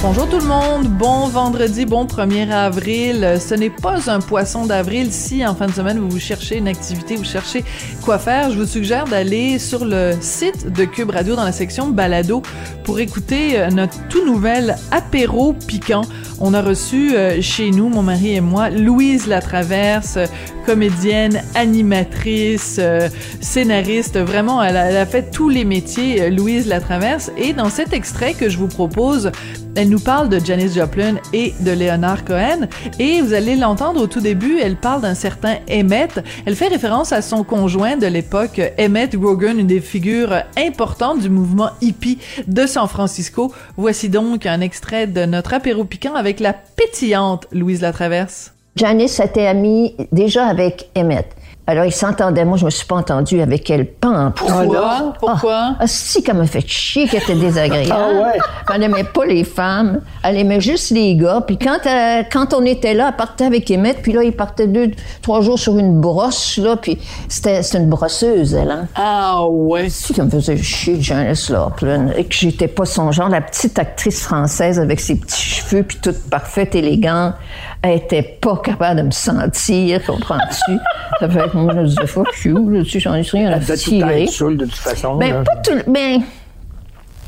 Bonjour tout le monde, bon vendredi, bon 1er avril. Ce n'est pas un poisson d'avril si en fin de semaine vous cherchez une activité, vous cherchez quoi faire. Je vous suggère d'aller sur le site de Cube Radio dans la section balado pour écouter euh, notre tout nouvel apéro piquant. On a reçu euh, chez nous, mon mari et moi, Louise Latraverse, comédienne, animatrice, euh, scénariste. Vraiment, elle a, elle a, fait tous les métiers, Louise Latraverse. Et dans cet extrait que je vous propose, elle nous parle de Janis Joplin et de Leonard Cohen. Et vous allez l'entendre au tout début, elle parle d'un certain Emmett. Elle fait référence à son conjoint de l'époque, Emmett Grogan, une des figures importantes du mouvement hippie de San Francisco. Voici donc un extrait de notre apéro piquant avec la pétillante Louise Latraverse. Janice était amie déjà avec Emmett. Alors, ils s'entendaient. Moi, je me suis pas entendue avec elle. Pas Pourquoi? Pourquoi? Ah, si, qu'elle m'a fait chier, qu'elle était désagréable. Ah ouais? Elle n'aimait pas les femmes. Elle aimait juste les gars. Puis quand, elle, quand on était là, elle partait avec Emmett. Puis là, il partait deux, trois jours sur une brosse, là. Puis c'était, une brosseuse, elle, hein? Ah ouais? Si, qu'elle me faisait chier, Janice Joplin. Et que j'étais pas son genre. La petite actrice française avec ses petits cheveux, puis toute parfaite, élégante. Elle était pas capable de me sentir, comprends-tu? Ça fait moi, je disais, fuck you, là, tu j'en ai rien à tirer. saoul de toute façon. Ben, pas tout, ben,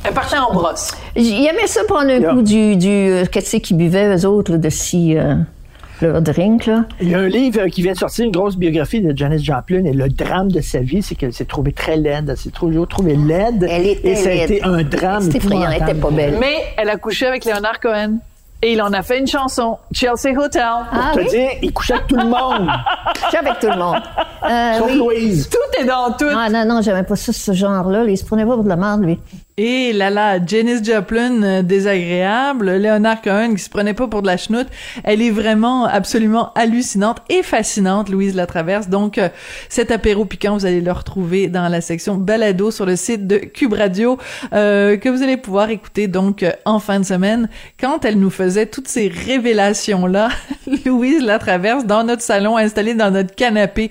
Elle partait en brosse. il y avait ça prendre un Yeah. coup du, du, euh, qu'est-ce qu'ils buvaient, eux autres, là, de si, euh, leur drink, là. Il y a un livre qui vient de sortir, une grosse biographie de Janis Joplin, et le drame de sa vie, c'est qu'elle s'est trouvée très laide. Elle s'est toujours trouvée laide. Elle était Et ça a laide. été un drame. C'était effrayant, elle était pas belle. Mais elle a couché avec Leonard Cohen. Et il en a fait une chanson, Chelsea Hotel. Ah, oui? te dis, il couchait avec tout le monde. Suis avec tout le monde. Euh, sauf oui. Louise. Tout est dans tout. Ah, non, non, j'aimais pas ça, ce genre-là. Il se prenait pas pour de la merde, lui. Et là là, Janis Joplin euh, désagréable, Leonard Cohen qui se prenait pas pour de la chenoute. Elle est vraiment absolument hallucinante et fascinante, Louise Latraverse. Donc euh, cet apéro piquant, vous allez le retrouver dans la section balado sur le site de Cube Radio euh, que vous allez pouvoir écouter donc en fin de semaine quand elle nous faisait toutes ces révélations là, Louise Latraverse dans notre salon installé dans notre canapé.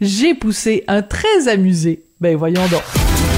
J'ai poussé un très amusé. Ben voyons donc.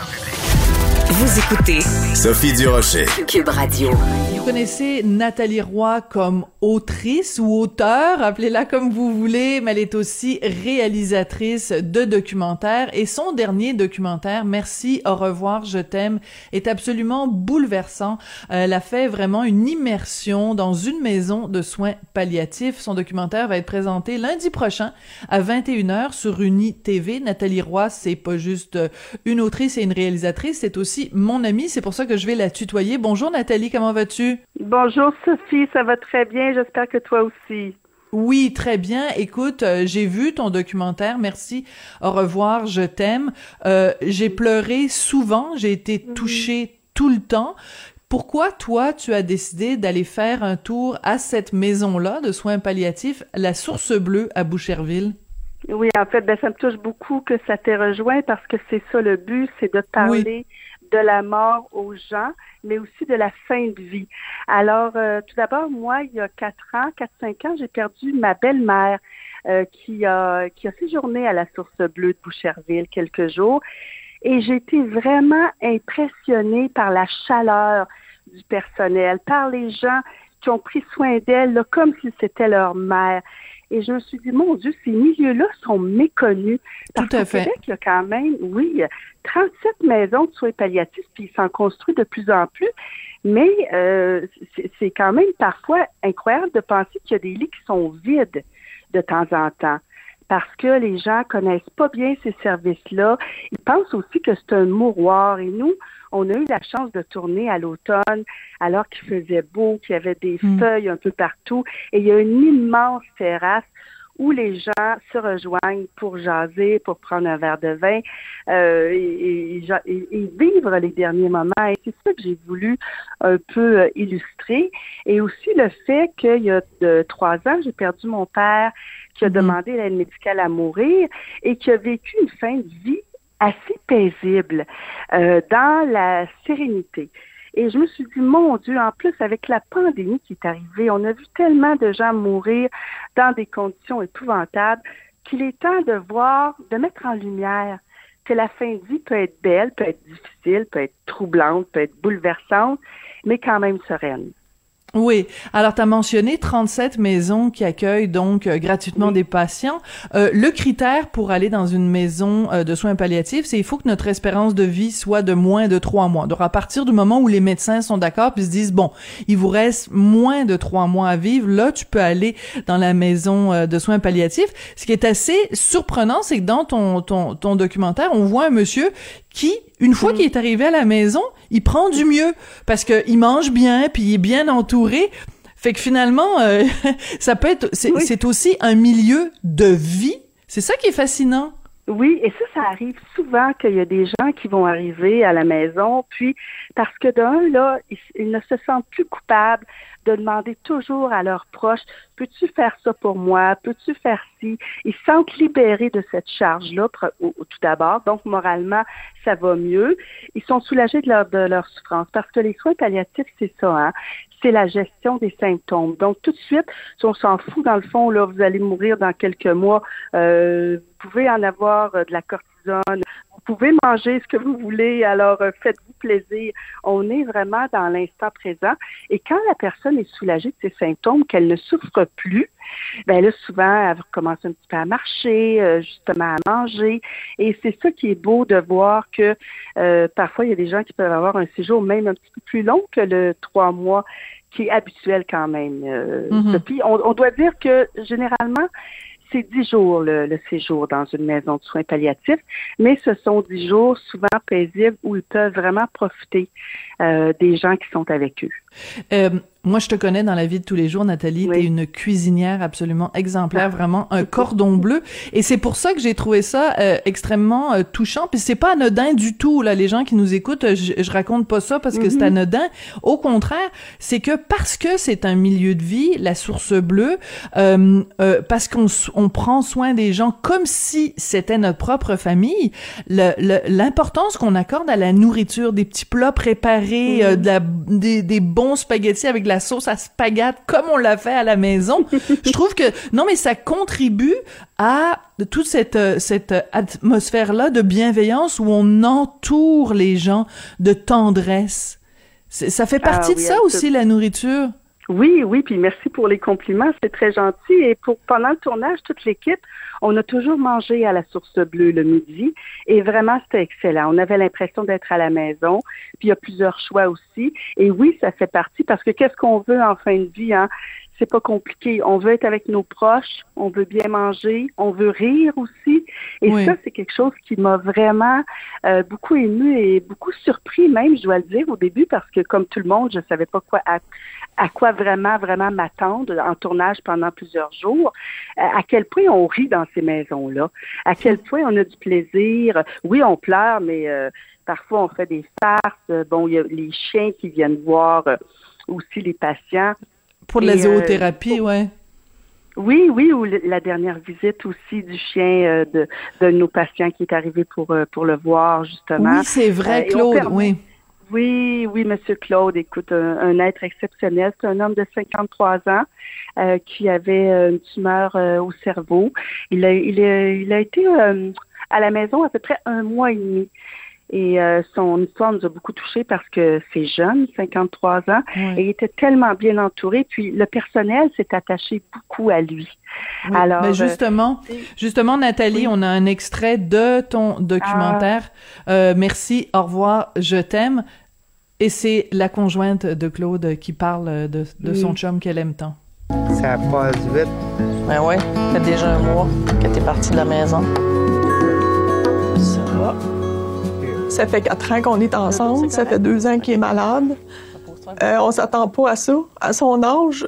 Vous écoutez Sophie Durocher. Cube Radio. Vous connaissez Nathalie Roy comme autrice ou auteur, appelez-la comme vous voulez, mais elle est aussi réalisatrice de documentaires et son dernier documentaire, Merci, au revoir, je t'aime, est absolument bouleversant. Elle a fait vraiment une immersion dans une maison de soins palliatifs. Son documentaire va être présenté lundi prochain à 21h sur Uni TV. Nathalie Roy, c'est pas juste une autrice et une réalisatrice, c'est aussi mon amie, c'est pour ça que je vais la tutoyer. Bonjour Nathalie, comment vas-tu? Bonjour Sophie, ça va très bien, j'espère que toi aussi. Oui, très bien. Écoute, euh, j'ai vu ton documentaire. Merci. Au revoir. Je t'aime. Euh, j'ai pleuré souvent. J'ai été touchée tout le temps. Pourquoi toi, tu as décidé d'aller faire un tour à cette maison-là de soins palliatifs, la Source Bleue à Boucherville? Oui, en fait, ben, ça me touche beaucoup que ça t'ait rejoint parce que c'est ça le but, c'est de parler de la mort aux gens, mais aussi de la fin de vie. Alors, euh, tout d'abord, moi, il y a quatre ans, quatre, cinq ans, j'ai perdu ma belle-mère euh, qui a qui a séjourné à la Source Bleue de Boucherville quelques jours. Et j'ai été vraiment impressionnée par la chaleur du personnel, par les gens qui ont pris soin d'elle comme si c'était leur mère. Et je me suis dit, mon Dieu, ces milieux-là sont méconnus. Parce Tout à fait. Québec, il y a quand même, oui, 37 maisons de soins palliatifs, puis ils s'en construisent de plus en plus. Mais euh, c'est quand même parfois incroyable de penser qu'il y a des lits qui sont vides de temps en temps. Parce que les gens connaissent pas bien ces services-là. Ils pensent aussi que c'est un mouroir. Et nous, on a eu la chance de tourner à l'automne alors qu'il faisait beau, qu'il y avait des Mm. feuilles un peu partout. Et il y a une immense terrasse où les gens se rejoignent pour jaser, pour prendre un verre de vin euh, et, vivre les derniers moments. Et c'est ça que j'ai voulu un peu euh, illustrer. Et aussi le fait qu'il y a de, trois ans, j'ai perdu mon père qui a mm-hmm. demandé l'aide médicale à mourir et qui a vécu une fin de vie assez paisible, euh, dans la sérénité. Et je me suis dit, mon Dieu, en plus, avec la pandémie qui est arrivée, on a vu tellement de gens mourir dans des conditions épouvantables qu'il est temps de voir, de mettre en lumière que la fin de vie peut être belle, peut être difficile, peut être troublante, peut être bouleversante, mais quand même sereine. Oui. Alors, tu as mentionné 37 maisons qui accueillent donc euh, gratuitement des patients. Euh, le critère pour aller dans une maison euh, de soins palliatifs, c'est il faut que notre espérance de vie soit de moins de trois mois. Donc, à partir du moment où les médecins sont d'accord puis se disent, bon, il vous reste moins de trois mois à vivre, là, tu peux aller dans la maison de soins palliatifs. Ce qui est assez surprenant, c'est que dans ton, ton, ton documentaire, on voit un monsieur qui, une fois mm. qu'il est arrivé à la maison, il prend du mieux parce que il mange bien, puis il est bien entouré. Fait que finalement, euh, ça peut être, c'est aussi un milieu de vie. C'est ça qui est fascinant. Oui, et ça, ça arrive souvent qu'il y a des gens qui vont arriver à la maison, puis parce que d'un, là, ils, ne se sentent plus coupables de demander toujours à leurs proches, peux-tu faire ça pour moi? Peux-tu faire ci? Ils se sentent libérés de cette charge-là, tout d'abord. Donc, moralement, ça va mieux. Ils sont soulagés de leur, de leur souffrance parce que les soins palliatifs, c'est ça, hein? c'est la gestion des symptômes. Donc, tout de suite, si on s'en fout, dans le fond, là, vous allez mourir dans quelques mois, euh, vous pouvez en avoir euh, de la cortisone, vous pouvez manger ce que vous voulez, alors euh, faites-vous plaisir. On est vraiment dans l'instant présent. Et quand la personne est soulagée de ses symptômes, qu'elle ne souffre plus, ben là, souvent, elle recommence un petit peu à marcher, euh, justement à manger. Et c'est ça qui est beau de voir que euh, parfois, il y a des gens qui peuvent avoir un séjour même un petit peu plus long que le trois mois qui est habituel quand même. Mm-hmm. on, on doit dire que généralement, c'est dix jours le, séjour dans une maison de soins palliatifs, mais ce sont dix jours souvent paisibles où ils peuvent vraiment profiter euh, des gens qui sont avec eux. Euh, moi, je te connais dans la vie de tous les jours, Nathalie. tu T'es une cuisinière absolument exemplaire, ah. vraiment un cordon bleu. Et c'est pour ça que j'ai trouvé ça euh, extrêmement euh, touchant. Puis c'est pas anodin du tout. Là, les gens qui nous écoutent, je, je raconte pas ça parce que c'est mm-hmm. anodin. Au contraire, c'est que parce que c'est un milieu de vie, la source bleue, euh, parce qu'on on prend soin des gens comme si c'était notre propre famille. L'importance qu'on accorde à la nourriture, des petits plats préparés, mm-hmm. de la, des, des bons spaghettis avec la sauce à spaghetti comme on l'a fait à la maison. je trouve que non mais ça contribue à toute cette euh, cette atmosphère là de bienveillance où on entoure les gens de tendresse. Ça fait ah partie de ça aussi la nourriture? Oui, oui, puis merci pour les compliments, c'est très gentil. Et pour pendant le tournage, toute l'équipe, on a toujours mangé à la source bleue le midi et vraiment c'était excellent. On avait l'impression d'être à la maison. Puis il y a plusieurs choix aussi. Et oui, ça fait partie parce que qu'est-ce qu'on veut en fin de vie hein? C'est pas compliqué. On veut être avec nos proches, on veut bien manger, on veut rire aussi. Et ça, c'est quelque chose qui m'a vraiment euh, beaucoup ému et beaucoup surpris même, je dois le dire au début, parce que comme tout le monde, je savais pas quoi à quoi vraiment, vraiment m'attendre en tournage pendant plusieurs jours, euh, à quel point on rit dans ces maisons-là, à quel point on a du plaisir? Oui, on pleure, mais euh, parfois on fait des farces. Bon, il y a les chiens qui viennent voir euh, aussi les patients. Pour la zoothérapie, ouais. Oui, oui, ou la dernière visite aussi du chien de, de nos patients qui est arrivé pour, pour le voir, justement. Oui, c'est vrai, Claude, oui. Oui, oui, Monsieur Claude, écoute, un, être exceptionnel. C'est un homme de 53 ans euh, qui avait euh, une tumeur euh, au cerveau. Il a, il a, il a été à la maison à peu près un mois et demi. Et son histoire nous a beaucoup touchés parce que c'est jeune, 53 ans, et il était tellement bien entouré. Puis le personnel s'est attaché beaucoup à lui. Alors, mais justement, justement, Nathalie, on a un extrait de ton documentaire. Ah. merci, au revoir, je t'aime. Et c'est la conjointe de Claude qui parle de, son chum qu'elle aime tant. Ça passe vite. Ben ouais, ça fait déjà un mois que t'es parti de la maison. Ça va. Ça fait quatre ans qu'on est ensemble. Ça fait deux ans qu'il est malade. Euh, on s'attend pas à ça. À son âge,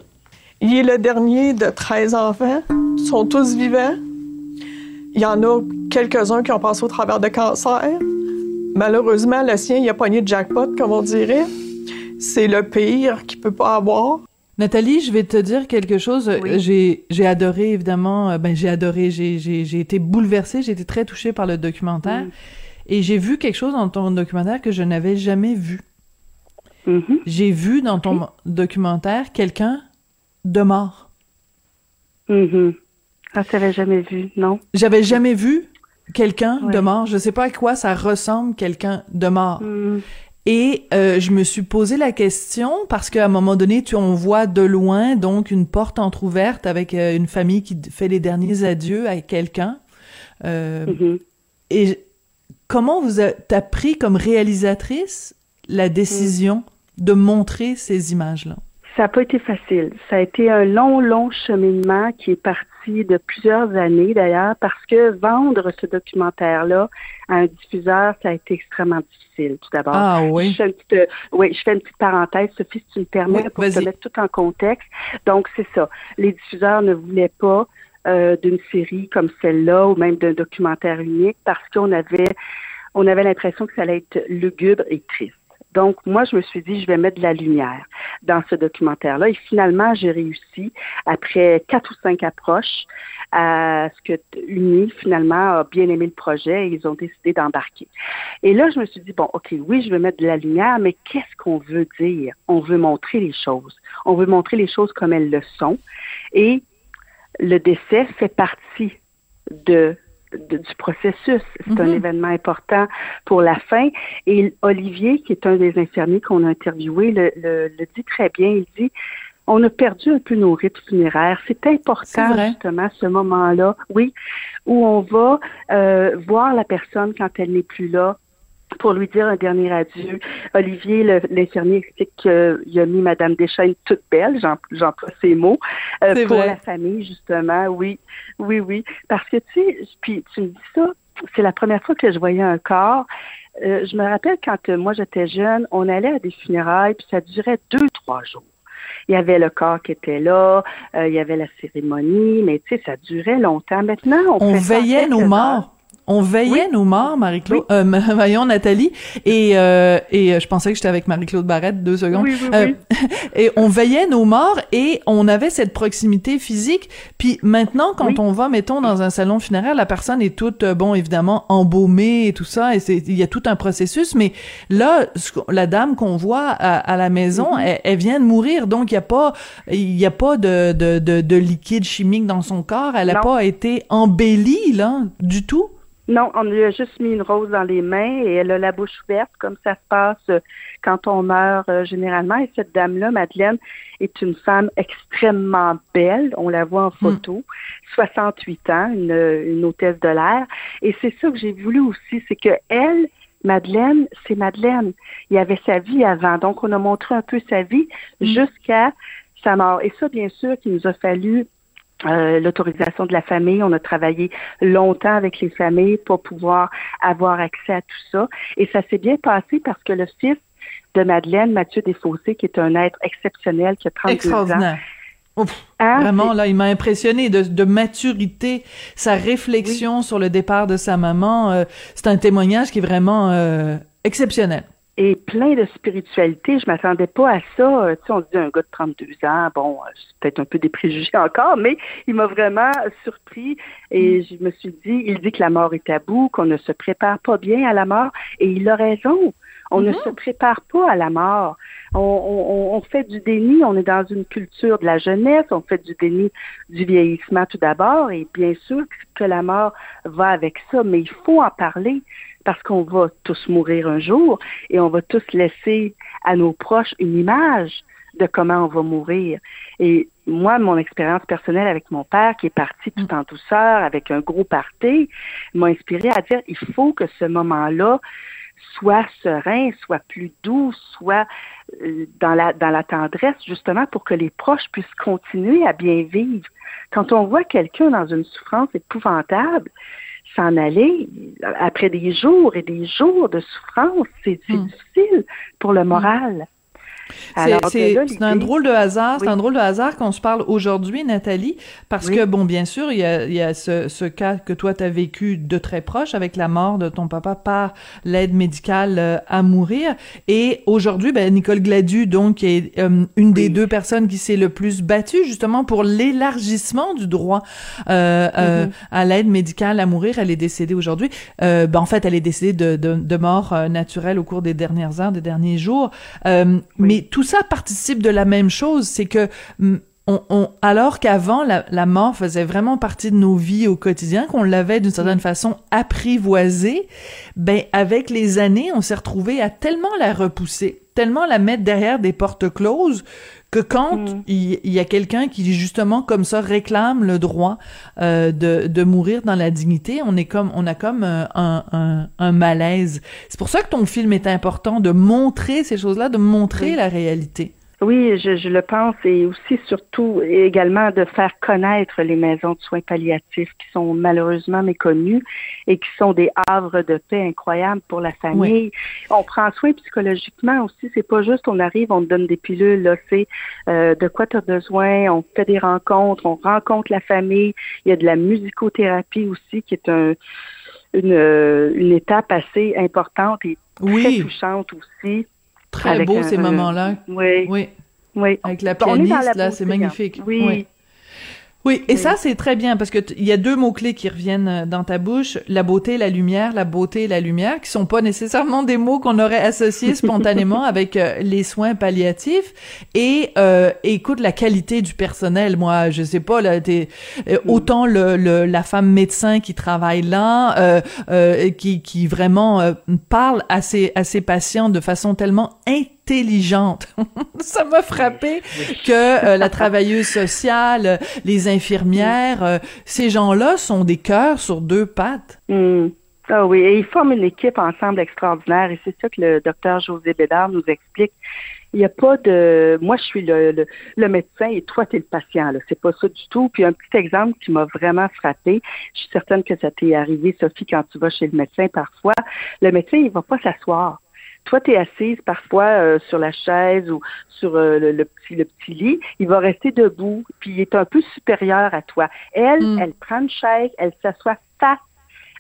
Il est le dernier de 13 enfants. Ils sont tous vivants. Il y en a quelques-uns qui ont passé au travers de cancer. Malheureusement, le sien, il a pogné de jackpot, comme on dirait. C'est le pire qu'il peut pas avoir. Nathalie, je vais te dire quelque chose. J'ai j'ai adoré évidemment. euh, Ben j'ai adoré. J'ai été bouleversée. J'ai été très touchée par le documentaire. Et j'ai vu quelque chose dans ton documentaire que je n'avais jamais vu. Mhm. J'ai vu dans ton documentaire quelqu'un de mort. Mhm. Ah, tu l'avais jamais vu, non? J'avais jamais vu quelqu'un de mort. Je sais pas à quoi ça ressemble quelqu'un de mort. Mhm. Et euh, je me suis posé la question parce qu'à un moment donné, tu on voit de loin donc une porte entrouverte avec euh, une famille qui fait les derniers adieux à quelqu'un. Euh, Mhm. Et comment vous a, t'as pris comme réalisatrice la décision de montrer ces images-là? Ça n'a pas été facile. Ça a été un long, long cheminement qui est parti de plusieurs années d'ailleurs, parce que vendre ce documentaire-là à un diffuseur, ça a été extrêmement difficile, tout d'abord. Ah oui. Je fais une petite, euh, oui, je fais une petite parenthèse, Sophie, si tu me permets, Oui, pour te mettre tout en contexte. Donc, c'est ça. Les diffuseurs ne voulaient pas euh, d'une série comme celle-là ou même d'un documentaire unique parce qu'on avait on avait l'impression que ça allait être lugubre et triste. Donc, moi, je me suis dit, je vais mettre de la lumière dans ce documentaire-là. Et finalement, j'ai réussi, après quatre ou cinq approches, à ce que Uni, finalement, a bien aimé le projet et ils ont décidé d'embarquer. Et là, je me suis dit, bon, OK, oui, je vais mettre de la lumière, mais qu'est-ce qu'on veut dire? On veut montrer les choses. On veut montrer les choses comme elles le sont. Et le décès fait partie de de- du processus. C'est un Mhm. événement important pour la fin. Et Olivier, qui est un des infirmiers qu'on a interviewé, le, le- le dit très bien. Il dit on a perdu un peu nos rites funéraires. C'est important, justement, ce moment-là, oui, où on va euh, voir la personne quand elle n'est plus là pour lui dire un dernier adieu. Olivier, l'infirmier, explique qu'il a mis Madame Deschaines toute belle, j'en- j'emploie ces mots, euh, pour vrai. la famille, justement, oui, oui, oui. Parce que, tu sais, puis tu me dis ça, c'est la première fois que je voyais un corps. Euh, je me rappelle quand euh, moi j'étais jeune, on allait à des funérailles, puis ça durait deux, trois jours. Il y avait le corps qui était là, il y avait la cérémonie, mais tu sais, ça durait longtemps. Maintenant, on, on veillait nos morts. On veillait nos morts, Marie-Claude. Euh, voyons, Nathalie. Et, euh, et euh, je pensais que j'étais avec Marie-Claude Barrette, deux secondes. Oui, oui, Euh, oui. et on veillait nos morts et on avait cette proximité physique. Puis maintenant, quand Oui. on va, mettons, dans un salon funéraire, la personne est toute, euh, bon, évidemment, embaumée et tout ça. Et c'est, il y a tout un processus. Mais là, la dame qu'on voit à, à la maison, Mm-hmm. elle, elle vient de mourir. Donc, il y a pas, il y a pas de, de, de, de liquide chimique dans son corps. Elle a Non. pas été embellie, là, du tout? Non, on lui a juste mis une rose dans les mains et elle a la bouche ouverte, comme ça se passe euh, quand on meurt euh, généralement. Et cette dame-là, Madeleine, est une femme extrêmement belle. On la voit en photo. 68 ans, une, une hôtesse de l'air. Et c'est ça que j'ai voulu aussi, c'est que elle, Madeleine, c'est Madeleine. Il y avait sa vie avant. Donc, on a montré un peu sa vie jusqu'à sa mort. Et ça, bien sûr, qu'il nous a fallu euh, l'autorisation de la famille. On a travaillé longtemps avec les familles pour pouvoir avoir accès à tout ça. Et ça s'est bien passé parce que le fils de Madeleine, Mathieu Desfossés, qui est un être exceptionnel, qui a 32 ans, Extraordinaire. Ouf, Hein, vraiment, là, il m'a impressionné de, de maturité, sa réflexion sur le départ de sa maman. euh, c'est un témoignage qui est vraiment euh, exceptionnel. Et plein de spiritualité. Je m'attendais pas à ça. Euh, Tu sais, on dit un gars de 32 ans, bon, euh, c'est peut-être un peu des préjugés encore, mais il m'a vraiment surpris et je me suis dit, il dit que la mort est tabou, qu'on ne se prépare pas bien à la mort et il a raison. On ne se prépare pas à la mort. On, on- on fait du déni, on est dans une culture de la jeunesse, on fait du déni du vieillissement tout d'abord, et bien sûr que la mort va avec ça, mais il faut en parler parce qu'on va tous mourir un jour et on va tous laisser à nos proches une image de comment on va mourir. Et moi, mon expérience personnelle avec mon père, qui est parti tout en douceur, avec un gros party, m'a inspiré à dire, il faut que ce moment-là soit serein, soit plus doux, soit euh, dans la dans la tendresse justement pour que les proches puissent continuer à bien vivre. Quand on voit quelqu'un dans une souffrance épouvantable, s'en aller après des jours et des jours de souffrance, c'est c'est difficile pour le moral. C'est un drôle de hasard, c'est un drôle de hasard qu'on se parle aujourd'hui, Nathalie, parce que bon, bien sûr, il y a, il y a ce, ce, cas que toi t'as vécu de très proche avec la mort de ton papa par l'aide médicale euh, à mourir, et aujourd'hui, ben, Nicole Gladu, donc, est euh, une des deux personnes qui s'est le plus battue justement pour l'élargissement du droit euh, euh mm-hmm. à l'aide médicale à mourir. Elle est décédée aujourd'hui. ben, en fait, elle est décédée de, de, de mort naturelle au cours des dernières heures, des derniers jours. Mais tout ça participe de la même chose, c'est que mm, on, alors qu'avant la, mort faisait vraiment partie de nos vies au quotidien, qu'on l'avait d'une certaine façon apprivoisée, ben avec les années, on s'est retrouvé à tellement la repousser, tellement la mettre derrière des portes closes que quand mm. il, y a quelqu'un qui justement comme ça réclame le droit euh, de, de mourir dans la dignité, on est comme on a comme euh, un, un, un malaise. C'est pour ça que ton film est important de montrer ces choses-là, de montrer la réalité. Oui, je, je, le pense et aussi surtout également de faire connaître les maisons de soins palliatifs qui sont malheureusement méconnues et qui sont des havres de paix incroyables pour la famille. On prend soin psychologiquement aussi, c'est pas juste on arrive, on te donne des pilules, là, c'est euh, de quoi tu as besoin, on fait des rencontres, on rencontre la famille, il y a de la musicothérapie aussi qui est un, une, une étape assez importante et très touchante aussi. Très beau ces moments-là. Oui. Oui. Oui. Avec la pianiste, là, c'est magnifique. Oui. oui. Et ça, c'est très bien parce que il y a deux mots-clés qui reviennent euh, dans ta bouche, la beauté, la lumière, la beauté et la lumière, qui sont pas nécessairement des mots qu'on aurait associés spontanément avec euh, les soins palliatifs. Et euh, écoute, la qualité du personnel, moi, je sais pas, là, t'es, euh, mm. autant le, le, la femme médecin qui travaille là, qui, qui vraiment parle à ses, à ses patients de façon tellement intelligente. ça m'a frappé que euh, la travailleuse sociale, les infirmières, euh, ces gens-là sont des cœurs sur deux pattes. Hmm. Ah oui, et ils forment une équipe ensemble extraordinaire et c'est ça que le docteur José Bédard nous explique. Il n'y a pas de moi je suis le, le, médecin et toi tu es le patient là, c'est pas ça du tout. Puis un petit exemple qui m'a vraiment frappé, je suis certaine que ça t'est arrivé Sophie quand tu vas chez le médecin parfois, le médecin il va pas s'asseoir toi, tu es assise parfois euh, sur la chaise ou sur euh, le, petit, le petit lit, il va rester debout, puis il est un peu supérieur à toi. Elle, mm. elle prend une chaise, elle s'assoit face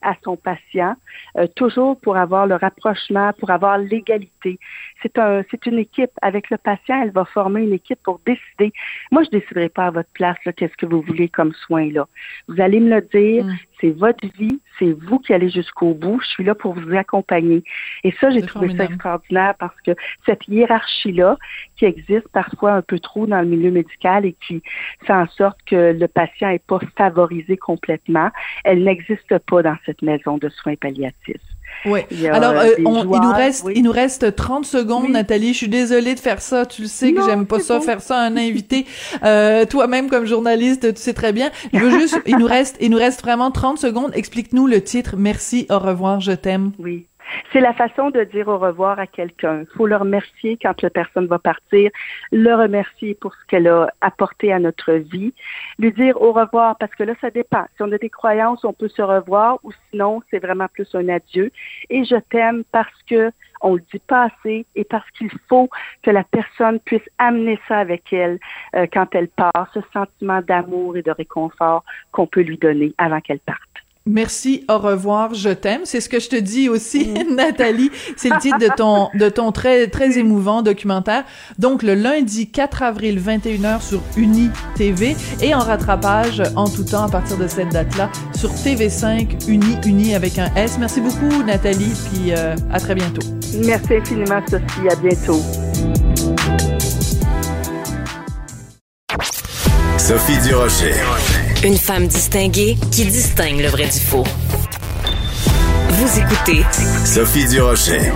à son patient, euh, toujours pour avoir le rapprochement, pour avoir l'égalité. C'est un, c'est une équipe. Avec le patient, elle va former une équipe pour décider. Moi, je déciderai pas à votre place qu'est-ce que vous voulez comme soin là. Vous allez me le dire. Mm c'est votre vie, c'est vous qui allez jusqu'au bout. Je suis là pour vous accompagner. Et ça, j'ai trouvé ça extraordinaire parce que cette hiérarchie-là, qui existe parfois un peu trop dans le milieu médical et qui fait en sorte que le patient n'est pas favorisé complètement, elle n'existe pas dans cette maison de soins palliatifs. Oui. Alors, euh, il nous reste, il nous reste 30 secondes, Nathalie. Je suis désolée de faire ça. Tu le sais que j'aime pas ça, faire ça à un invité. Euh, toi-même, comme journaliste, tu sais très bien. Je veux juste, il nous reste, il nous reste vraiment 30 secondes. Explique-nous le titre. Merci, au revoir, je t'aime. Oui. C'est la façon de dire au revoir à quelqu'un. Il faut le remercier quand la personne va partir, le remercier pour ce qu'elle a apporté à notre vie, lui dire au revoir parce que là, ça dépend. Si on a des croyances, on peut se revoir ou sinon, c'est vraiment plus un adieu. Et je t'aime parce que on le dit pas assez et parce qu'il faut que la personne puisse amener ça avec elle euh, quand elle part, ce sentiment d'amour et de réconfort qu'on peut lui donner avant qu'elle parte. Merci, au revoir, je t'aime. C'est ce que je te dis aussi, mm. Nathalie. C'est le titre de ton, de ton très, très émouvant documentaire. Donc, le lundi 4 avril, 21h sur Uni TV et en rattrapage en tout temps à partir de cette date-là sur TV5 Uni, Uni avec un S. Merci beaucoup, Nathalie, puis euh, à très bientôt. Merci infiniment, Sophie. À bientôt. Sophie Durocher. Une femme distinguée qui distingue le vrai du faux. Vous écoutez Sophie Durocher.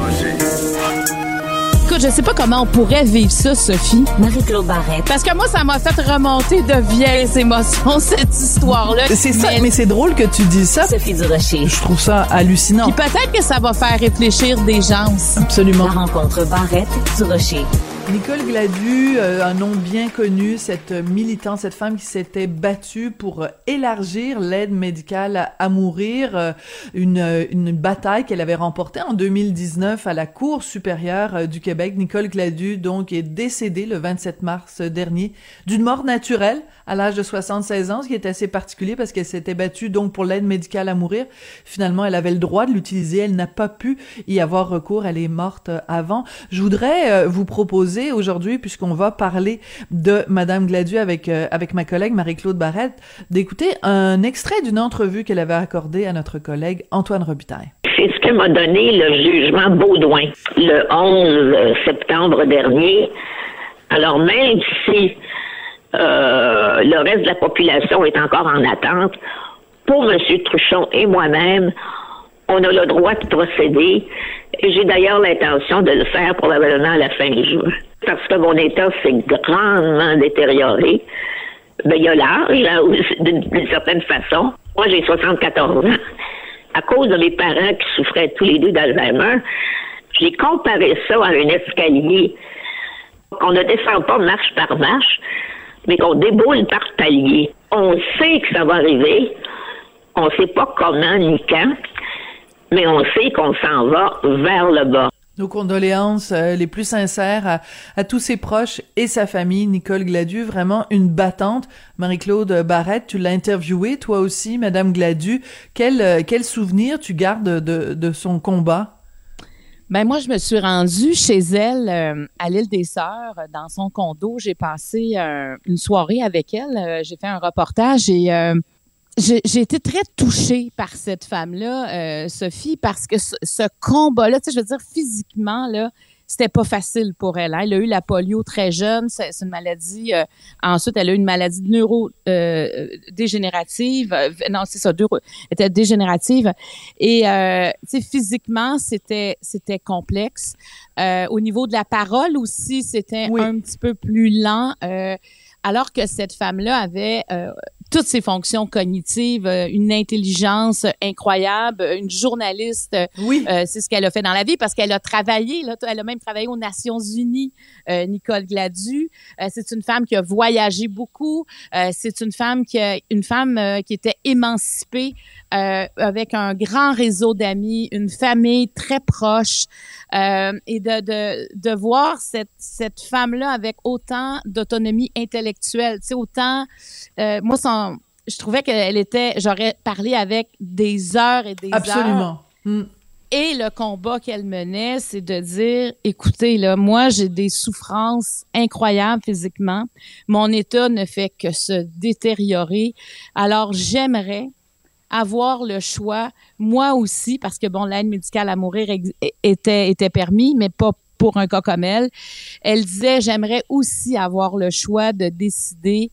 Écoute, je sais pas comment on pourrait vivre ça, Sophie. Marie-Claude Barrette. Parce que moi, ça m'a fait remonter de vieilles émotions, cette histoire-là. C'est ça, mais c'est drôle que tu dises ça. Sophie Durocher. Je trouve ça hallucinant. Puis peut-être que ça va faire réfléchir des gens. Absolument. La rencontre Barrette-Durocher. Nicole Gladu, euh, un nom bien connu, cette militante, cette femme qui s'était battue pour euh, élargir l'aide médicale à, mourir, euh, une, une bataille qu'elle avait remportée en 2019 à la Cour supérieure du Québec. Nicole Gladu, donc, est décédée le 27 mars dernier d'une mort naturelle à l'âge de 76 ans, ce qui est assez particulier parce qu'elle s'était battue donc pour l'aide médicale à mourir. Finalement, elle avait le droit de l'utiliser, elle n'a pas pu y avoir recours, elle est morte avant. Je voudrais vous proposer aujourd'hui, puisqu'on va parler de Madame Gladu avec euh, avec ma collègue Marie-Claude Barrette, d'écouter un extrait d'une entrevue qu'elle avait accordée à notre collègue Antoine Robitaille. C'est ce que m'a donné le jugement Baudouin le 11 septembre dernier. Alors même si euh, le reste de la population est encore en attente, pour M. Truchon et moi-même, on a le droit de procéder. Et j'ai d'ailleurs l'intention de le faire probablement à la fin juin. Parce que mon état s'est grandement détérioré. Ben, il y a l'âge, d'une certaine façon. Moi, j'ai 74 ans. À cause de mes parents qui souffraient tous les deux d'Alzheimer, j'ai comparé ça à un escalier qu'on ne descend pas marche par marche, mais qu'on déboule par palier. On sait que ça va arriver, on ne sait pas comment ni quand, mais on sait qu'on s'en va vers le bas. Nos condoléances euh, les plus sincères à, tous ses proches et sa famille. Nicole Gladu, vraiment une battante. Marie-Claude Barrette, tu l'as interviewée, toi aussi, Madame Gladu. Quel, euh, quel souvenir tu gardes de, de son combat? Ben moi, je me suis rendue chez elle euh, à l'île des Sœurs, dans son condo. J'ai passé une soirée avec elle. J'ai fait un reportage et j'ai été très touchée par cette femme-là, euh, Sophie, parce que ce, combat-là, tu sais, je veux dire, physiquement, là, c'était pas facile pour elle. Hein. Elle a eu la polio très jeune, c'est une maladie. Euh, ensuite, elle a eu une maladie neuro-dégénérative. Euh, non, c'est ça, elle était dégénérative. Et tu sais, physiquement, c'était c'était complexe. au niveau de la parole aussi, c'était un petit peu plus lent. alors que cette femme-là avait toutes ses fonctions cognitives, euh, une intelligence incroyable, une journaliste. Oui. Euh, c'est ce qu'elle a fait dans la vie parce qu'elle a travaillé, là, elle a même travaillé aux Nations Unies, euh, Nicole Gladu. c'est une femme qui a voyagé beaucoup. c'est une femme qui a, une femme qui était émancipée avec un grand réseau d'amis, une famille très proche. et de, de, de voir cette, cette femme-là avec autant d'autonomie intellectuelle, tu sais, autant, moi, son, je trouvais qu'elle était, j'aurais parlé avec des heures et des heures. Absolument. Hmm. Et le combat qu'elle menait, c'est de dire, écoutez, là, moi, j'ai des souffrances incroyables physiquement. Mon état ne fait que se détériorer. Alors, j'aimerais avoir le choix, moi aussi, parce que bon, l'aide médicale à mourir était, était permis, mais pas pour un cas comme elle. Elle disait, j'aimerais aussi avoir le choix de décider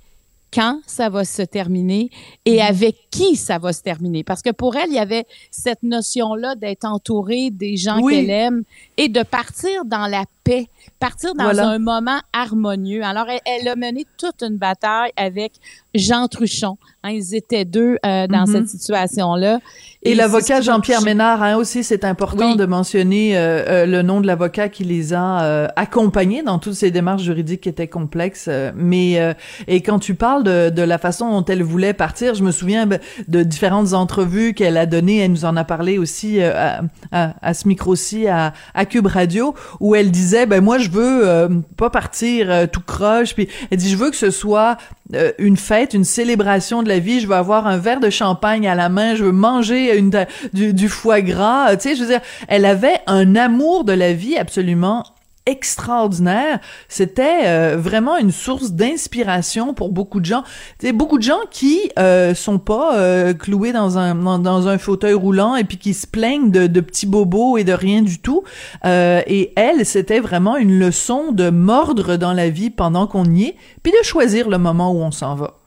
quand ça va se terminer et mhm. avec qui ça va se terminer. Parce que pour elle, il y avait cette notion-là d'être entourée des gens qu'elle aime et de partir dans la paix, partir dans un moment harmonieux. Alors, elle, a mené toute une bataille avec Jean Truchon. Hein, ils étaient deux euh, dans mhm. cette situation-là. Et, l'avocat Jean-Pierre Ménard, hein, aussi, c'est important de mentionner euh, euh, le nom de l'avocat qui les a accompagnés dans toutes ces démarches juridiques qui étaient complexes. mais et quand tu parles de, de, la façon dont elle voulait partir, je me souviens de différentes entrevues qu'elle a données. Elle nous en a parlé aussi à, à, à, ce micro-ci à, à Cube Radio, où elle disait ben moi je veux euh, pas partir euh, tout croche puis elle dit je veux que ce soit euh, une fête, une célébration de la vie, je veux avoir un verre de champagne à la main, je veux manger une du, du foie gras, tu je veux dire elle avait un amour de la vie absolument extraordinaire. C'était euh, vraiment une source d'inspiration pour beaucoup de gens. C'est beaucoup de gens qui euh, sont pas euh, cloués dans un dans, un fauteuil roulant et puis qui se plaignent de, de petits bobos et de rien du tout. Euh, et elle, c'était vraiment une leçon de mordre dans la vie pendant qu'on y est, puis de choisir le moment où on s'en va.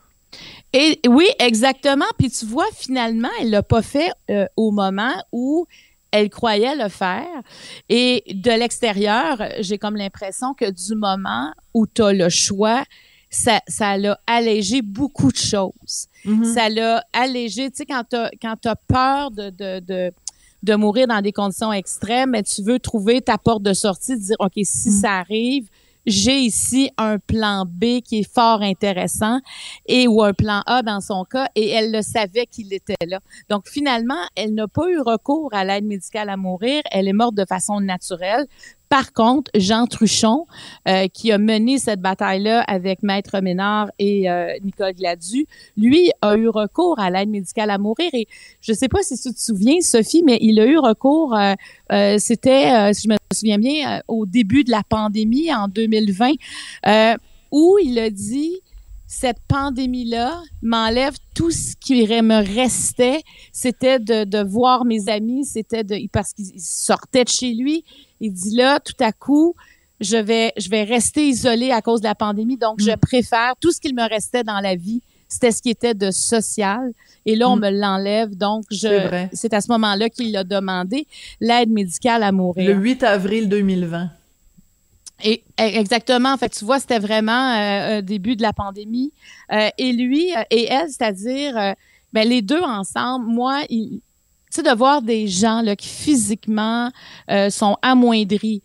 Et oui, exactement. Puis tu vois, finalement, elle l'a pas fait au moment où elle croyait le faire. Et de l'extérieur, j'ai comme l'impression que du moment où tu as le choix, ça, ça l'a allégé beaucoup de choses. Mm-hmm. Ça l'a allégé, tu sais, quand tu as, peur de, de, de, de, mourir dans des conditions extrêmes, mais tu veux trouver ta porte de sortie, dire, OK, si mm. ça arrive, j'ai ici un plan B qui est fort intéressant et ou un plan A dans son cas et elle le savait qu'il était là. Donc finalement, elle n'a pas eu recours à l'aide médicale à mourir, elle est morte de façon naturelle. Par contre, Jean Truchon, euh, qui a mené cette bataille-là avec Maître Ménard et euh, Nicole Gladu, lui a eu recours à l'aide médicale à mourir. Et je ne sais pas si tu te souviens, Sophie, mais il a eu recours, euh, c'était, si je me souviens bien, au début de la pandémie en 2020, où il a dit cette pandémie-là m'enlève tout ce qui me restait. C'était de, voir mes amis, c'était parce qu'ils sortaient de chez lui. Il dit là, tout à coup, je vais, je vais rester isolé à cause de la pandémie. Donc, je mm. préfère tout ce qu'il me restait dans la vie. C'était ce qui était de social. Et là, on mm. me l'enlève. Donc, je, c'est à ce moment-là qu'il a demandé l'aide médicale à mourir. Le 8 avril 2020. Et exactement. En fait, tu vois, c'était vraiment euh, début de la pandémie. Euh, et lui euh, et elle, c'est-à-dire, euh, ben, les deux ensemble. Moi, tu sais, de voir des gens là, qui physiquement euh, sont amoindris,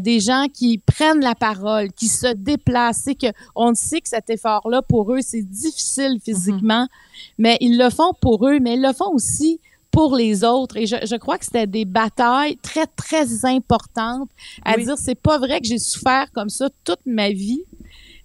des gens qui prennent la parole, qui se déplacent, que on sait que cet effort-là pour eux c'est difficile physiquement, mm-hmm. mais ils le font pour eux, mais ils le font aussi pour les autres. Et je, je crois que c'était des batailles très, très importantes à dire, c'est pas vrai que j'ai souffert comme ça toute ma vie.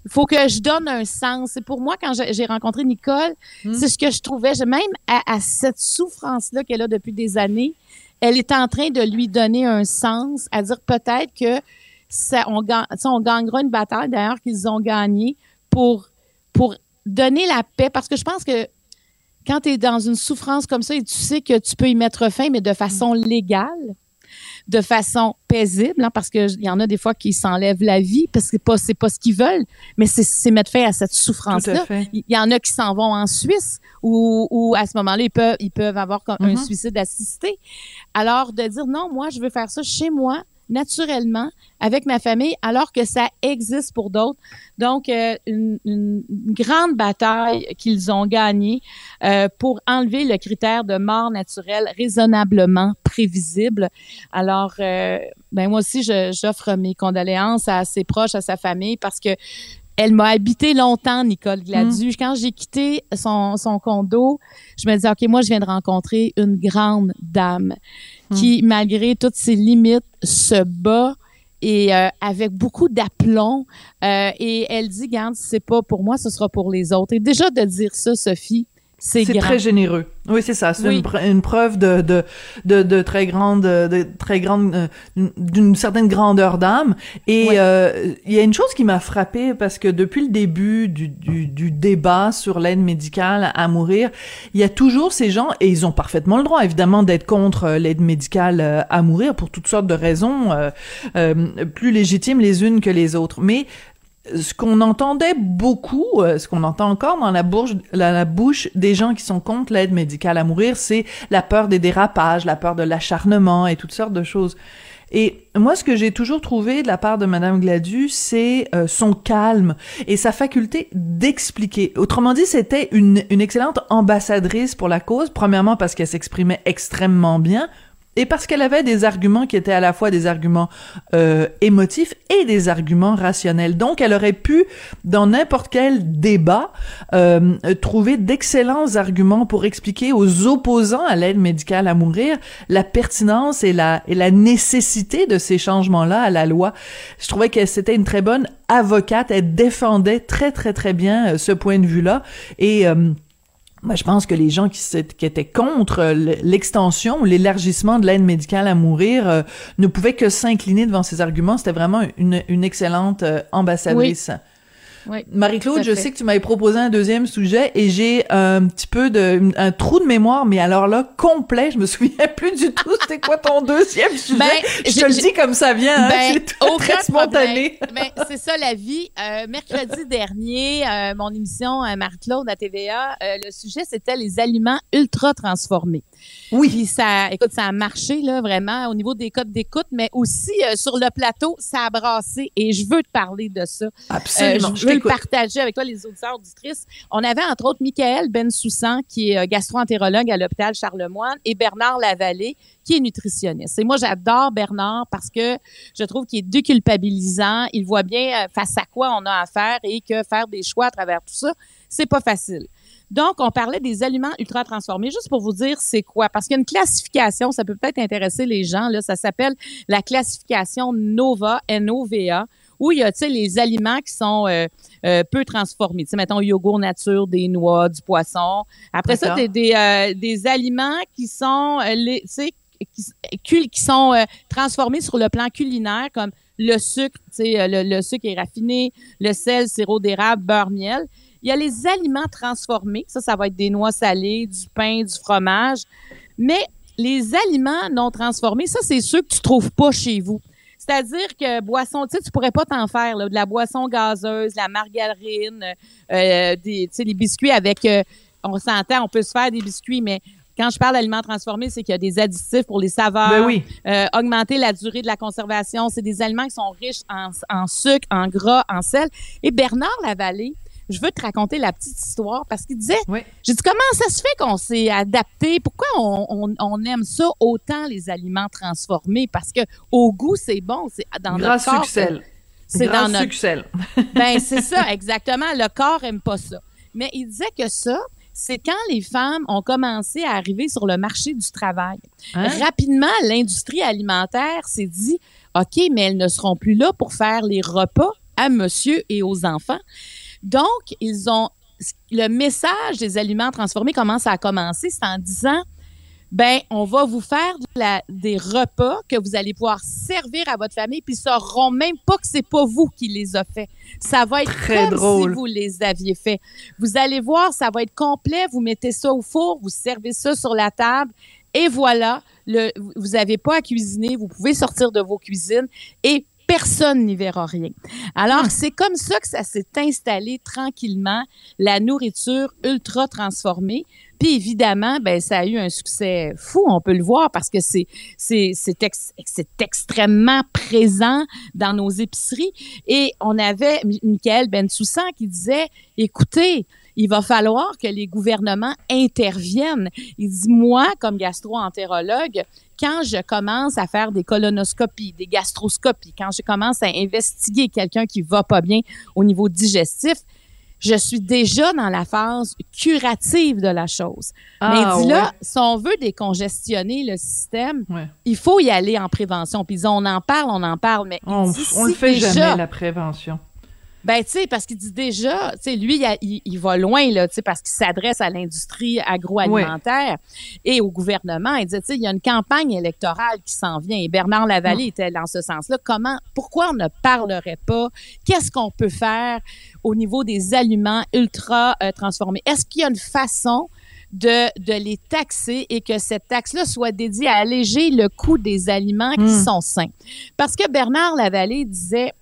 Il faut que je donne un sens. C'est pour moi, quand j'ai rencontré Nicole, hmm. c'est ce que je trouvais, même à, à cette souffrance-là qu'elle a depuis des années, elle est en train de lui donner un sens, à dire peut-être que ça, on, on gagnera une bataille, d'ailleurs, qu'ils ont gagnée pour, pour donner la paix, parce que je pense que quand tu es dans une souffrance comme ça et tu sais que tu peux y mettre fin, mais de façon mm. légale, de façon paisible, hein, parce qu'il y en a des fois qui s'enlèvent la vie parce que c'est pas, c'est pas ce qu'ils veulent, mais c'est mettre fin à cette souffrance-là. Il y en a qui s'en vont en Suisse ou, ou à ce moment-là, ils peuvent, ils peuvent avoir un mm-hmm. suicide assisté. Alors, de dire non, moi, je veux faire ça chez moi, naturellement avec ma famille alors que ça existe pour d'autres. Donc, euh, une, une, grande bataille qu'ils ont gagnée euh, pour enlever le critère de mort naturelle raisonnablement prévisible. Alors, euh, ben moi aussi, j'offre mes condoléances à ses proches, à sa famille parce que elle m'a habité longtemps, Nicole Gladu. Mm. Quand j'ai quitté son, son condo, je me disais, OK, moi, je viens de rencontrer une grande dame qui, mm. malgré toutes ses limites, se bat et euh, avec beaucoup d'aplomb. Euh, et elle dit, garde, c'est pas pour moi, ce sera pour les autres. Et déjà de dire ça, Sophie, c'est très généreux. Oui, c'est ça. C'est une, preuve de, de, de, de, très grande, de très grande, euh, d'une certaine grandeur d'âme. Et euh, il y a une chose qui m'a frappée parce que depuis le début du, du, du débat sur l'aide médicale à mourir, il y a toujours ces gens et ils ont parfaitement le droit, évidemment, d'être contre euh, l'aide médicale à mourir pour toutes sortes de raisons plus légitimes les unes que les autres. Mais ce qu'on entendait beaucoup, euh, ce qu'on entend encore dans la bouche, des gens qui sont contre l'aide médicale à mourir, c'est la peur des dérapages, la peur de l'acharnement et toutes sortes de choses. Et moi, ce que j'ai toujours trouvé de la part de Madame Gladu, c'est euh, son calme et sa faculté d'expliquer. Autrement dit, c'était une excellente ambassadrice pour la cause. Premièrement, parce qu'elle s'exprimait extrêmement bien et parce qu'elle avait des arguments qui étaient à la fois des arguments euh, émotifs et des arguments rationnels. Donc, elle aurait pu, dans n'importe quel débat, euh, trouver d'excellents arguments pour expliquer aux opposants à l'aide médicale à mourir la pertinence et la, et la nécessité de ces changements-là à la loi. Je trouvais que c'était une très bonne avocate. Elle défendait très, très, très bien euh, ce point de vue-là. Et... Euh, moi, je pense que les gens qui, étaient contre l'extension ou l'élargissement de l'aide médicale à mourir euh, ne pouvaient que s'incliner devant ces arguments. C'était vraiment une, une excellente euh, ambassadrice. Marie-Claude, je sais que tu m'avais proposé un deuxième sujet et j'ai un petit peu de un trou de mémoire, mais alors là complet, je me souviens plus du tout. C'était quoi ton deuxième sujet ben, Je te le dis comme ça vient, hein, ben, c'est très spontané. ben, c'est ça la vie. Euh, mercredi dernier, euh, mon émission euh, Marie-Claude à TVA, le sujet c'était les aliments ultra transformés. Oui. Puis ça, écoute, ça a marché là vraiment au niveau des codes d'écoute, mais aussi sur le plateau, ça a brassé et je veux te parler de ça. Absolument. je, avec toi, les auditeurs, auditrices. On avait entre autres Michael Bensoussan, qui est gastro-entérologue à l'hôpital Charlemagne, et Bernard Lavallée, qui est nutritionniste. Et moi, j'adore Bernard parce que je trouve qu'il est déculpabilisant. Il voit bien face à quoi on a affaire et que faire des choix à travers tout ça, c'est pas facile. Donc, on parlait des aliments ultra transformés. Juste pour vous dire, c'est quoi? Parce qu'il y a une classification, ça peut peut-être intéresser les gens. Là, ça s'appelle la classification NOVA, N-O-V-A, il y a, tu sais, les aliments qui sont euh, euh, peu transformés. Tu sais, mettons, yogourt nature, des noix, du poisson. Après ça, tu des, euh, des aliments qui sont, les, tu sais, qui, qui, sont transformés sur le plan culinaire, comme le sucre, tu sais, le, le, sucre est raffiné, le sel, sirop d'érable, beurre, miel. Il y a les aliments transformés. Ça, ça va être des noix salées, du pain, du fromage. Mais les aliments non transformés, ça, c'est ceux que tu trouves pas chez vous. C'est-à-dire que boisson, tu sais, tu pourrais pas t'en faire, là, de la boisson gazeuse, la margarine, euh, des, les biscuits avec, euh, on s'entend, on peut se faire des biscuits, mais quand je parle d'aliments transformés, c'est qu'il y a des additifs pour les saveurs, ben oui. euh, augmenter la durée de la conservation. C'est des aliments qui sont riches en, en sucre, en gras, en sel. Et Bernard Lavallée, je veux te raconter la petite histoire parce qu'il disait, j'ai dit, comment ça se fait qu'on s'est adapté? Pourquoi on, on, aime ça autant, les aliments transformés? Parce que au goût, c'est bon. C'est dans notre corps. Succès. C'est dans notre... succès. ben, c'est ça, exactement. Le corps aime pas ça. Mais il disait que ça, c'est quand les femmes ont commencé à arriver sur le marché du travail. Hein? Rapidement, l'industrie alimentaire s'est dit, OK, mais elles ne seront plus là pour faire les repas à monsieur et aux enfants. Donc, ils ont le message des aliments transformés commence à commencer, c'est en disant ben on va vous faire des repas que vous allez pouvoir servir à votre famille puis ils sauront même pas que c'est pas vous qui les a fait. Ça va être Très comme drôle. si vous les aviez fait. Vous allez voir, ça va être complet, vous mettez ça au four, vous servez ça sur la table et voilà, le, vous n'avez pas à cuisiner, vous pouvez sortir de vos cuisines et personne n'y verra rien. Alors, Hmm. c'est comme ça que ça s'est installé tranquillement, la nourriture ultra transformée. Puis évidemment, ben ça a eu un succès fou, on peut le voir parce que c'est c'est c'est ex- c'est extrêmement présent dans nos épiceries et on avait Michael Bensoussan qui disait écoutez, il va falloir que les gouvernements interviennent. Il dit moi comme gastro-entérologue, quand je commence à faire des colonoscopies, des gastroscopies, quand je commence à investiguer quelqu'un qui va pas bien au niveau digestif, je suis déjà dans la phase curative de la chose. Ah, Mais dit là, ouais. si on veut décongestionner le système, il faut y aller en prévention. Puis on en parle, on en parle, mais On, dit, on le si fait déjà- jamais, la prévention. Ben, tu sais, parce qu'il dit déjà, tu sais, lui, il, a- il- il va loin, là, tu sais, parce qu'il s'adresse à l'industrie agroalimentaire et au gouvernement. Il dit, tu sais, il y a une campagne électorale qui s'en vient et Bernard Lavallée était dans ce sens-là. Comment, pourquoi on ne parlerait pas? Qu'est-ce qu'on peut faire au niveau des aliments ultra euh, transformés? Est-ce qu'il y a une façon de, de les taxer et que cette taxe-là soit dédiée à alléger le coût des aliments qui Hmm. sont sains? Parce que Bernard Lavallée disait,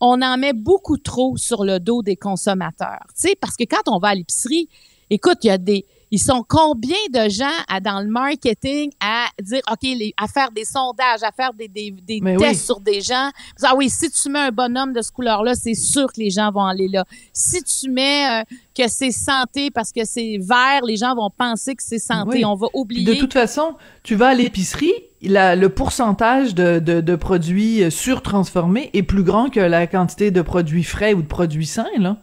on en met beaucoup trop sur le dos des consommateurs. Tu sais, parce que quand on va à l'épicerie, écoute, il y a des, ils sont combien de gens à, dans le marketing à dire, OK, les, à faire des sondages, à faire des, des, des Mais tests oui. sur des gens? Ah oui, si tu mets un bonhomme de ce couleur-là, c'est sûr que les gens vont aller là. Si tu mets euh, que c'est santé parce que c'est vert, les gens vont penser que c'est santé. Oui. On va oublier. De toute façon, tu vas à l'épicerie, la- le pourcentage de, de, de produits euh, surtransformés est plus grand que la quantité de produits frais ou de produits sains, là.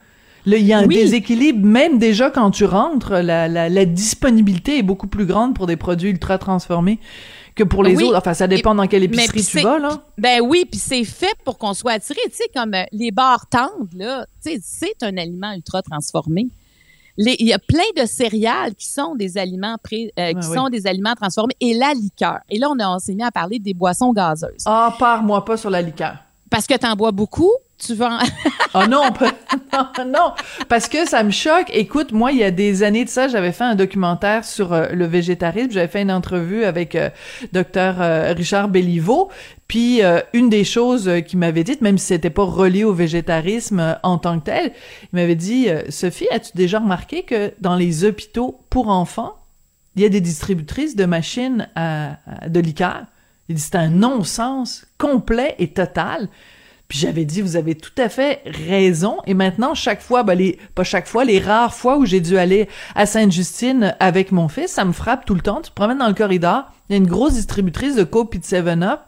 Là, il y a un Oui. déséquilibre, même déjà quand tu rentres, la, la, la disponibilité est beaucoup plus grande pour des produits ultra transformés que pour les Oui. autres. Enfin, ça dépend dans quelle Mais épicerie tu vas, là. Ben oui, puis c'est fait pour qu'on soit attiré. Tu sais, comme euh, les bars tendres, là, c'est un aliment ultra transformé. Les- Il y a plein de céréales qui sont des aliments pré- euh, qui Ah oui. sont des aliments transformés et la liqueur. Et là, on, a, on s'est mis à parler des boissons gazeuses. Ah, pars-moi pas sur la liqueur. Parce que tu en bois beaucoup, tu. Ah non, non, non, parce que ça me choque. Écoute, moi, il y a des années de ça, j'avais fait un documentaire sur euh, le végétarisme. J'avais fait une entrevue avec euh, docteur euh, Richard Béliveau. Puis euh, une des choses qu'il m'avait dites, même si c'était pas relié au végétarisme en tant que tel, il m'avait dit Sophie, as-tu déjà remarqué que dans les hôpitaux pour enfants, il y a des distributrices de machines de liqueur Il dit c'est un non-sens complet et total. Puis j'avais dit, vous avez tout à fait raison. Et maintenant, chaque fois, ben les, pas chaque fois, les rares fois où j'ai dû aller à Sainte-Justine avec mon fils, ça me frappe tout le temps. Tu te promènes dans le corridor, il y a une grosse distributrice de Coke et de 7-Up.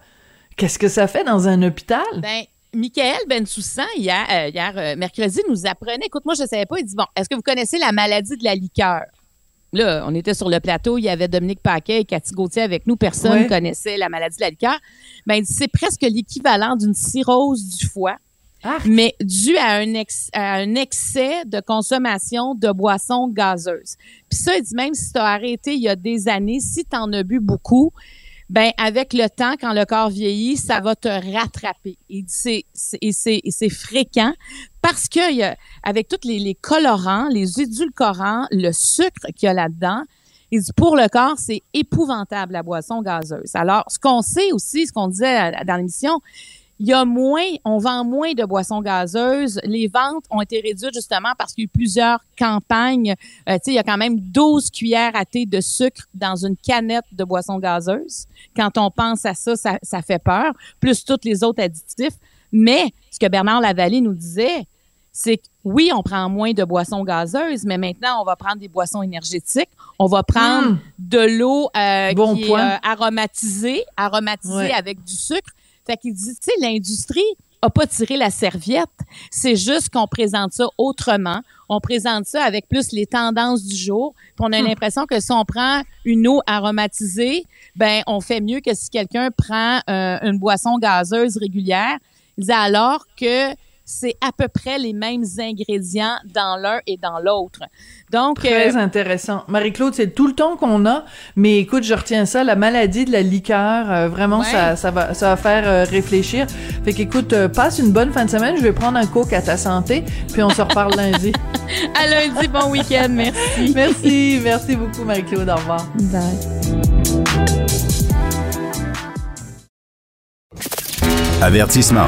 Qu'est-ce que ça fait dans un hôpital? Ben, Michael Bensoussan, hier, euh, hier euh, mercredi, nous apprenait, écoute, moi, je ne savais pas, il dit, bon, est-ce que vous connaissez la maladie de la liqueur? Là, on était sur le plateau, il y avait Dominique Paquet et Cathy Gauthier avec nous. Personne ne connaissait la maladie de la liqueur. Ben, c'est presque l'équivalent d'une cirrhose du foie, ah. mais dû à un, un excès de consommation de boissons gazeuses. Puis ça, il dit même si tu as arrêté il y a des années, si tu en as bu beaucoup, ben avec le temps, quand le corps vieillit, ça va te rattraper. Et c'est c'est fréquent parce que y a, avec tous les, colorants, les édulcorants, le sucre qu'il y a là-dedans, pour le corps, c'est épouvantable la boisson gazeuse. Alors, ce qu'on sait aussi, ce qu'on disait dans l'émission, il y a moins, on vend moins de boissons gazeuses. Les ventes ont été réduites justement parce qu'il y a eu plusieurs campagnes. Euh, il y a quand même 12 cuillères à thé de sucre dans une canette de boissons gazeuses. Quand on pense à ça, ça, ça fait peur, plus tous les autres additifs. Mais ce que Bernard Lavallée nous disait, c'est que oui, on prend moins de boissons gazeuses, mais maintenant, on va prendre des boissons énergétiques. On va prendre mmh. de l'eau euh, qui est euh, aromatisée, aromatisée avec du sucre. Fait qu'il dit, tu sais, l'industrie a pas tiré la serviette. C'est juste qu'on présente ça autrement. On présente ça avec plus les tendances du jour. Puis on a hmm. l'impression que si on prend une eau aromatisée, ben on fait mieux que si quelqu'un prend euh, une boisson gazeuse régulière. Alors que c'est à peu près les mêmes ingrédients dans l'un et dans l'autre. Donc très euh, intéressant. Marie-Claude, c'est tout le temps qu'on a, mais écoute, je retiens ça, la maladie de la liqueur, euh, vraiment ça, ça va ça va faire euh, réfléchir. Fait qu'écoute, passe une bonne fin de semaine, je vais prendre un coke à ta santé, puis on se reparle lundi. à lundi, bon week-end, merci. merci, merci beaucoup Marie-Claude, au revoir. Bye. Avertissement.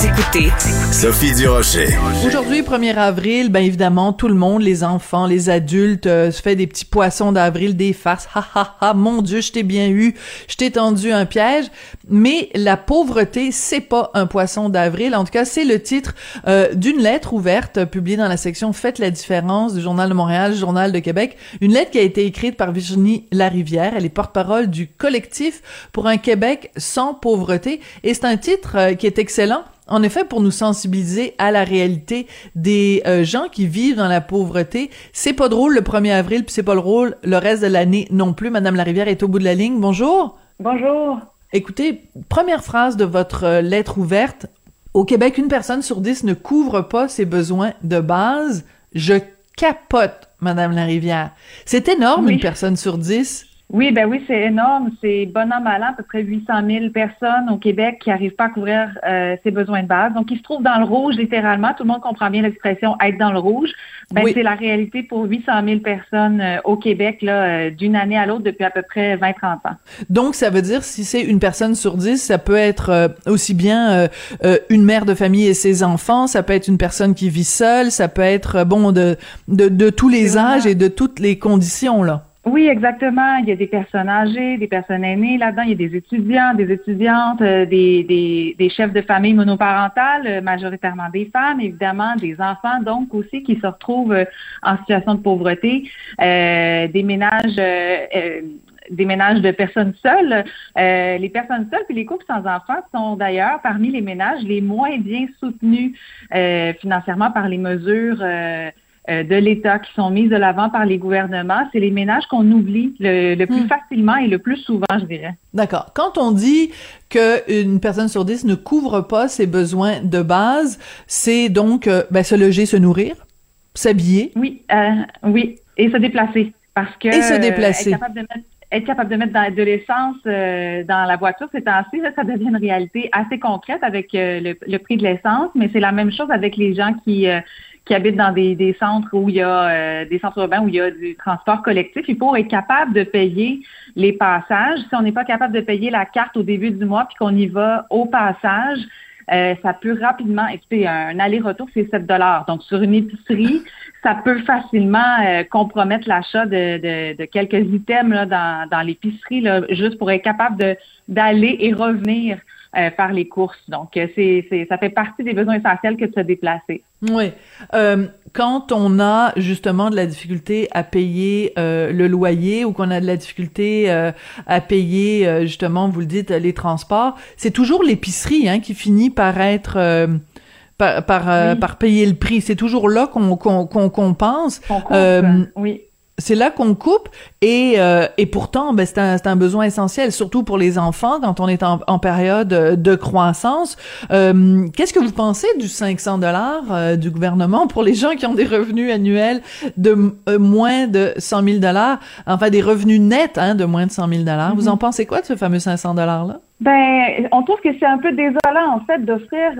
Vous écoutez Sophie Durocher. Aujourd'hui, 1er avril, ben évidemment, tout le monde, les enfants, les adultes, euh, se fait des petits poissons d'avril, des farces. Ha ha ha, mon Dieu, je t'ai bien eu, je t'ai tendu un piège. Mais la pauvreté, c'est pas un poisson d'avril. En tout cas, c'est le titre euh, d'une lettre ouverte publiée dans la section Faites la différence du Journal de Montréal, Journal de Québec. Une lettre qui a été écrite par Virginie Larivière. Elle est porte-parole du collectif pour un Québec sans pauvreté. Et c'est un titre euh, qui est excellent en effet, pour nous sensibiliser à la réalité des euh, gens qui vivent dans la pauvreté. C'est pas drôle le 1er avril, puis c'est pas drôle le reste de l'année non plus. Madame Larivière est au bout de la ligne. Bonjour. Bonjour. Écoutez, première phrase de votre euh, lettre ouverte. Au Québec, une personne sur dix ne couvre pas ses besoins de base. Je capote, Madame Larivière. C'est énorme, une personne sur dix. Oui, ben oui, c'est énorme. C'est bon an, mal an, à peu près 800 000 personnes au Québec qui n'arrivent pas à couvrir euh, ses besoins de base. Donc, ils se trouvent dans le rouge, littéralement. Tout le monde comprend bien l'expression être dans le rouge. Ben, c'est la réalité pour 800 000 personnes euh, au Québec, là, euh, d'une année à l'autre depuis à peu près 20-30 ans. Donc, ça veut dire, si c'est une personne sur dix, ça peut être aussi bien une mère de famille et ses enfants, ça peut être une personne qui vit seule, ça peut être, bon, de, de, de tous les âges et de toutes les conditions, là. Oui, exactement. Il y a des personnes âgées, des personnes aînées là-dedans. Il y a des étudiants, des étudiantes, euh, des, des, des chefs de famille monoparentales, euh, majoritairement des femmes, évidemment, des enfants, donc aussi qui se retrouvent euh, en situation de pauvreté, des ménages des ménages de personnes seules. les personnes seules et les couples sans enfants sont d'ailleurs parmi les ménages les moins bien soutenus financièrement par les mesures euh, de l'État qui sont mises de l'avant par les gouvernements, c'est les ménages qu'on oublie le, plus hmm. facilement et le plus souvent, je dirais. D'accord. Quand on dit qu'une personne sur dix ne couvre pas ses besoins de base, c'est donc euh, ben, se loger, se nourrir, s'habiller? Oui, euh, oui, et se déplacer. Parce que et se déplacer. être capable de mettre de l'essence dans la voiture, c'est ainsi, ça devient une réalité assez concrète avec le, prix de l'essence, mais c'est la même chose avec les gens qui qui habitent dans des, des centres où il y a euh, des centres urbains où il y a du transport collectif, il faut être capable de payer les passages. Si on n'est pas capable de payer la carte au début du mois puis qu'on y va au passage, euh, ça peut rapidement, écoutez, un aller-retour, c'est 7 dollars. Donc, sur une épicerie, ça peut facilement euh, compromettre l'achat de, de, quelques items là, dans, dans l'épicerie, juste pour être capable d'aller et revenir euh, faire les courses. Donc, euh, c'est, c'est, ça fait partie des besoins essentiels que de se déplacer. Oui. Euh, quand on a justement de la difficulté à payer euh, le loyer ou qu'on a de la difficulté euh, à payer justement, vous le dites, les transports, c'est toujours l'épicerie hein, qui finit par être par par, par, payer le prix. C'est toujours là qu'on qu'on qu'on compense. oui c'est là qu'on coupe et euh, et pourtant ben c'est un c'est un besoin essentiel surtout pour les enfants quand on est en, en période de croissance. Euh, qu'est-ce que vous pensez du 500 dollars euh, du gouvernement pour les gens qui ont des revenus annuels de moins de 100 000 dollars, enfin des revenus nets hein, de moins de 100 000 dollars. Vous mm-hmm. en pensez quoi de ce fameux 500 dollars là ben, on trouve que c'est un peu désolant, en fait, d'offrir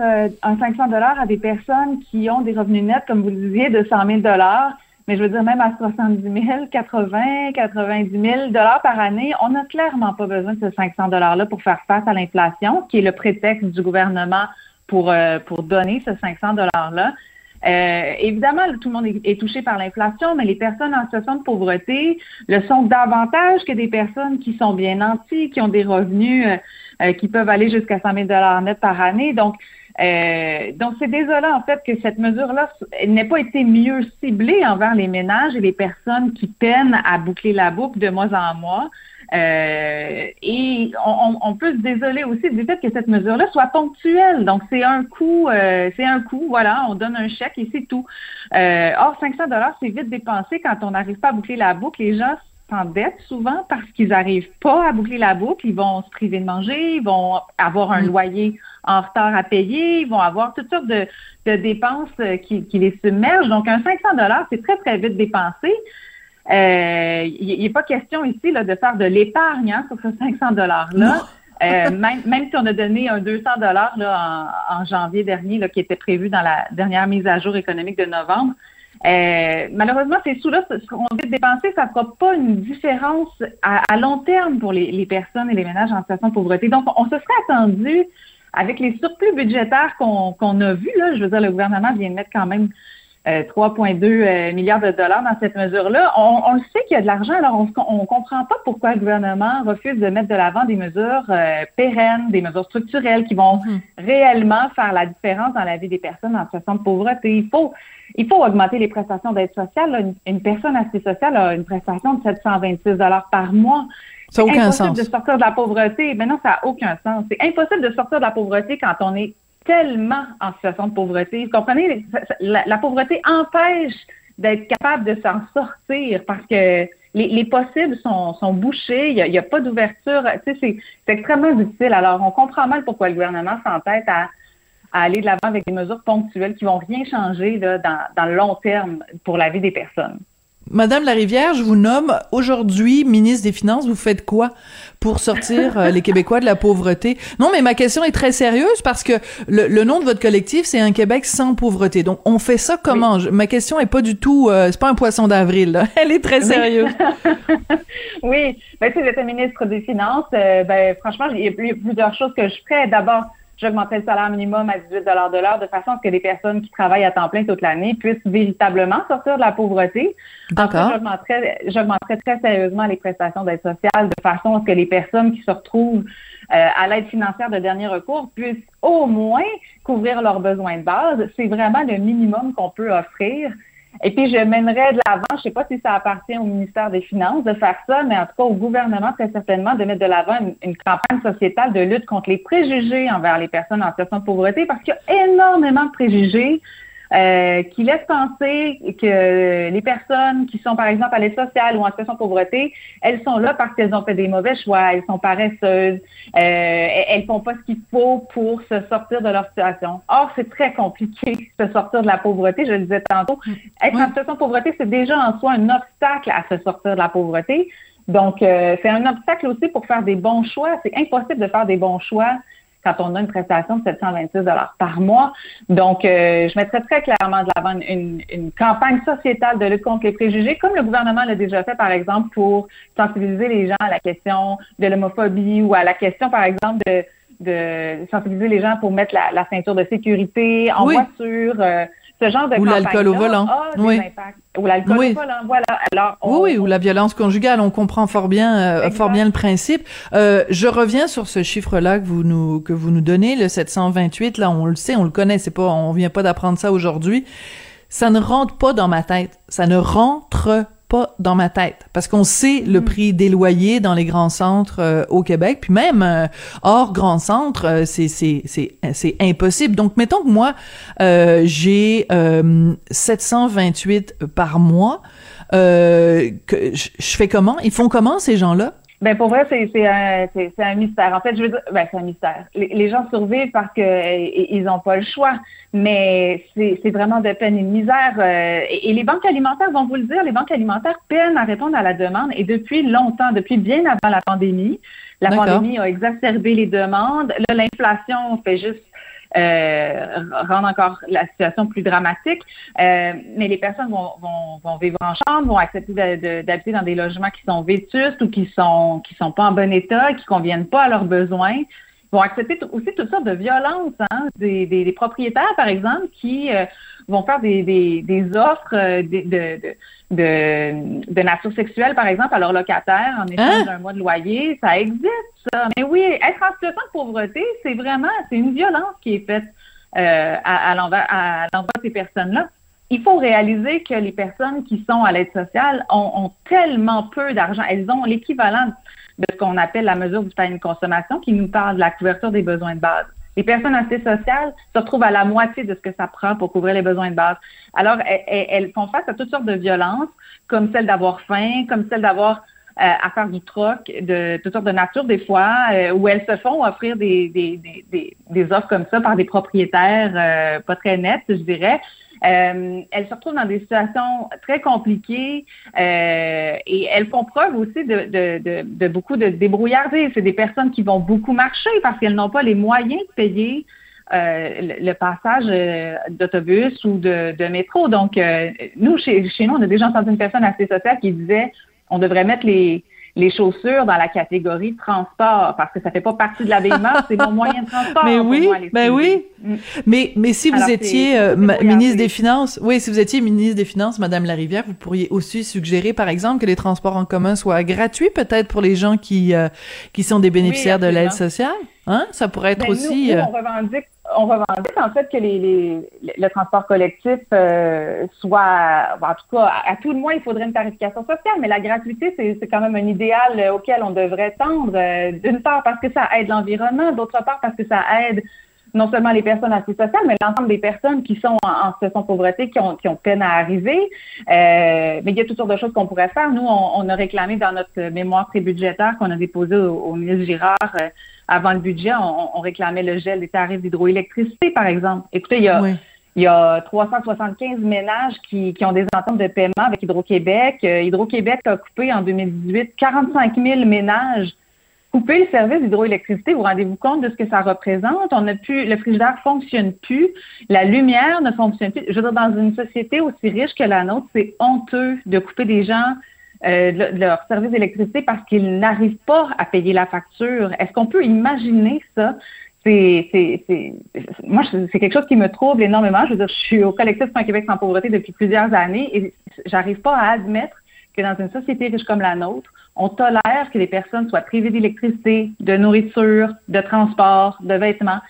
un 500 dollars à des personnes qui ont des revenus nets, comme vous le disiez, de 100 000 dollars mais je veux dire, même à 70 000, 80, 90 000 dollars par année, on n'a clairement pas besoin de ces 500 dollars-là pour faire face à l'inflation, qui est le prétexte du gouvernement pour, euh, pour donner ces 500 dollars-là. Euh, évidemment, tout le monde est, touché par l'inflation, mais les personnes en situation de pauvreté le sont davantage que des personnes qui sont bien nanties, qui ont des revenus euh, qui peuvent aller jusqu'à 100 000 dollars net par année. Donc, euh, donc, c'est désolant, en fait, que cette mesure-là n'ait pas été mieux ciblée envers les ménages et les personnes qui peinent à boucler la boucle de mois en mois. Euh, et on, peut se désoler aussi du fait que cette mesure-là soit ponctuelle. Donc, c'est un coût, euh, c'est un coût, voilà, on donne un chèque et c'est tout. or, 500 dollars, c'est vite dépensé quand on n'arrive pas à boucler la boucle. Les gens s'endettent souvent parce qu'ils n'arrivent pas à boucler la boucle. Ils vont se priver de manger, ils vont avoir un mm. loyer en retard à payer, ils vont avoir toutes sortes de, dépenses euh, qui, les submergent. Donc, un 500 dollars, c'est très, très vite dépensé. Euh, il n'est pas question ici là, de faire de l'épargne hein, sur ce 500 dollars-là. Euh, même, même si on a donné un 200 dollars en, en, janvier dernier, là, qui était prévu dans la dernière mise à jour économique de novembre, euh, malheureusement, ces sous-là, ce qu'on veut dépenser, ça ne fera pas une différence à, long terme pour les, personnes et les ménages en situation de pauvreté. Donc, on se serait attendu, avec les surplus budgétaires qu'on a vus, là, je veux dire, le gouvernement vient de mettre quand même 3,2 euh, euh, milliards de dollars dans cette mesure-là. On, on, sait qu'il y a de l'argent, alors on ne comprend pas pourquoi le gouvernement refuse de mettre de l'avant des mesures pérennes, des mesures structurelles qui vont hum. réellement faire la différence dans la vie des personnes en situation de pauvreté. Il faut il faut augmenter les prestations d'aide sociale. Une, personne assez sociale a une prestation de 726 par mois. Ça n'a aucun sens. de sortir de la pauvreté. Mais non, ça n'a aucun sens. C'est impossible de sortir de la pauvreté quand on est tellement en situation de pauvreté. Vous comprenez? La, pauvreté empêche d'être capable de s'en sortir parce que les, possibles sont, bouchés, il n'y a, pas d'ouverture. Tu sais, c'est extrêmement difficile. Alors, on comprend mal pourquoi le gouvernement s'entête à à aller de l'avant avec des mesures ponctuelles qui vont rien changer là, dans, dans le long terme pour la vie des personnes. Madame Larivière, je vous nomme aujourd'hui ministre des Finances. Vous faites quoi pour sortir euh, les Québécois de la pauvreté? Non, mais ma question est très sérieuse parce que le, nom de votre collectif, c'est un Québec sans pauvreté. Donc, on fait ça comment? ma question est pas du tout, euh, c'est pas un poisson d'avril. Elle est très sérieuse. oui, ben, si j'étais ministre des Finances, euh, ben, franchement, il y a plusieurs choses que je ferais. D'abord, j'augmenterais le salaire minimum à 18 de l'heure de façon à ce que des personnes qui travaillent à temps plein toute l'année puissent véritablement sortir de la pauvreté. D'accord. J'augmenterais très sérieusement les prestations d'aide sociale de façon à ce que les personnes qui se retrouvent euh, à l'aide financière de dernier recours puissent au moins couvrir leurs besoins de base. C'est vraiment le minimum qu'on peut offrir et puis, je mènerais de l'avant, je ne sais pas si ça appartient au ministère des Finances de faire ça, mais en tout cas au gouvernement très certainement de mettre de l'avant une, campagne sociétale de lutte contre les préjugés envers les personnes en situation de pauvreté parce qu'il y a énormément de préjugés euh, qui laisse penser que les personnes qui sont, par exemple, à l'aide sociale ou en situation de pauvreté, elles sont là parce qu'elles ont fait des mauvais choix, elles sont paresseuses, euh, elles font pas ce qu'il faut pour se sortir de leur situation. Or, c'est très compliqué de se sortir de la pauvreté, je le disais tantôt. Être en situation de pauvreté, c'est déjà en soi un obstacle à se sortir de la pauvreté. Donc, euh, c'est un obstacle aussi pour faire des bons choix. C'est impossible de faire des bons choix quand on a une prestation de 726 par mois. Donc, euh, je mettrais très clairement de l'avant une, une, campagne sociétale de lutte contre les préjugés, comme le gouvernement l'a déjà fait, par exemple, pour sensibiliser les gens à la question de l'homophobie ou à la question, par exemple, de de sensibiliser les gens pour mettre la, ceinture de sécurité en voiture. Euh, ce genre de ou l'alcool au volant. oui. Ou l'alcool au volant, voilà. Alors, oui, ou la violence conjugale. On comprend fort bien, euh, fort bien le principe. Euh, je reviens sur ce chiffre-là que vous nous que vous nous donnez, le 728. Là, on le sait, on le connaît. C'est pas, on vient pas d'apprendre ça aujourd'hui. Ça ne rentre pas dans ma tête. Ça ne rentre pas dans ma tête. Parce qu'on sait le hmm. prix des loyers dans les grands centres euh, au Québec. Puis même euh, hors grands centres euh, c'est c'est c'est c'est impossible. Donc mettons que moi j'ai 728 par mois que je fais comment? Ils font comment ces gens-là? Ben pour vrai, c'est c'est un c'est un mystère. En fait, je veux dire, ben c'est un mystère. Les, gens survivent parce que ils ont pas le choix, mais c'est c'est vraiment de peine et de misère. Euh, et, les banques alimentaires vont vous le dire, les banques alimentaires peinent à répondre à la demande et depuis longtemps, depuis bien avant la pandémie. La pandémie a exacerbé les demandes. Là, l'inflation fait juste euh, rendre encore la situation plus dramatique. Euh, mais les personnes vont, vont, vont, vivre en chambre, vont accepter d'habiter dans des logements qui sont vétustes ou qui sont qui sont pas en bon état, qui conviennent pas à leurs besoins vont accepter aussi toutes sortes de violences, hein, des, des, propriétaires, par exemple, qui euh, vont faire des, des, des offres de, de, de, de, nature sexuelle, par exemple, à leurs locataires en échange hein? d'un mois de loyer. Ça existe, mais oui, être en situation de pauvreté, c'est vraiment, c'est une violence qui est faite euh, à, à l'endroit de ces personnes-là. Il faut réaliser que les personnes qui sont à l'aide sociale ont, ont tellement peu d'argent. Elles ont l'équivalent de ce qu'on appelle la mesure du panier de consommation qui nous parle de la couverture des besoins de base. Les personnes assez sociales se retrouvent à la moitié de ce que ça prend pour couvrir les besoins de base. Alors, elles, font face à toutes sortes de violences, comme celle d'avoir faim, comme celle d'avoir euh, à faire du troc de toutes sortes de nature des fois, euh, où elles se font offrir des, des, des, des, offres comme ça par des propriétaires euh, pas très nets, je dirais. Elles se retrouvent dans des situations très compliquées et elles font preuve aussi de, de, de, de beaucoup de débrouillardise. C'est des personnes qui vont beaucoup marcher parce qu'elles n'ont pas les moyens de payer le, passage d'autobus ou de, de, métro. Donc, nous, chez, chez nous, on a déjà entendu une personne assez sociale qui disait on devrait mettre les, les chaussures dans la catégorie transport parce que ça fait pas partie de l'habillement, c'est mon moyen de transport. Mais oui, ben oui. Mm. Mais mais si vous étiez euh, ministre des Finances, oui, si vous étiez ministre des Finances, Madame Larivière, vous pourriez aussi suggérer, par exemple, que les transports en commun soient gratuits, peut-être pour les gens qui euh, qui sont des bénéficiaires de l'aide sociale. Hein? Ça pourrait être ben, aussi. Euh, on revendique on revendique en fait que les, les, le transport collectif euh, soit, en tout cas, à, tout le moins, il faudrait une tarification sociale, mais la gratuité, c'est quand même un idéal euh, auquel on devrait tendre, euh, d'une part parce que ça aide l'environnement, d'autre part parce que ça aide non seulement les personnes assez sociales, mais l'ensemble des personnes qui sont en, situation de pauvreté, qui ont, qui ont peine à arriver. mais il y a toutes sortes de choses qu'on pourrait faire. Nous, on, a réclamé dans notre mémoire prébudgétaire qu'on a déposé au, au ministre Girard avant le budget, on, réclamait le gel des tarifs d'hydroélectricité, par exemple. Écoutez, il y a, il y a 375 ménages qui, qui ont des ententes de paiement avec Hydro-Québec. Euh, Hydro-Québec a coupé en 2018 45 000 ménages. Couper le service d'hydroélectricité, vous rendez-vous compte de ce que ça représente? On a pu, le frigidaire fonctionne plus, la lumière ne fonctionne plus. Je veux dire, dans une société aussi riche que la nôtre, c'est honteux de couper des gens euh, leur service d'électricité parce qu'ils n'arrivent pas à payer la facture. Est-ce qu'on peut imaginer ça? C'est, c'est, c'est, moi, c'est quelque chose qui me trouble énormément. Je veux dire, je suis au collectif un Québec sans pauvreté depuis plusieurs années et j'arrive pas à admettre que dans une société riche comme la nôtre, on tolère que les personnes soient privées d'électricité, de nourriture, de transport, de vêtements.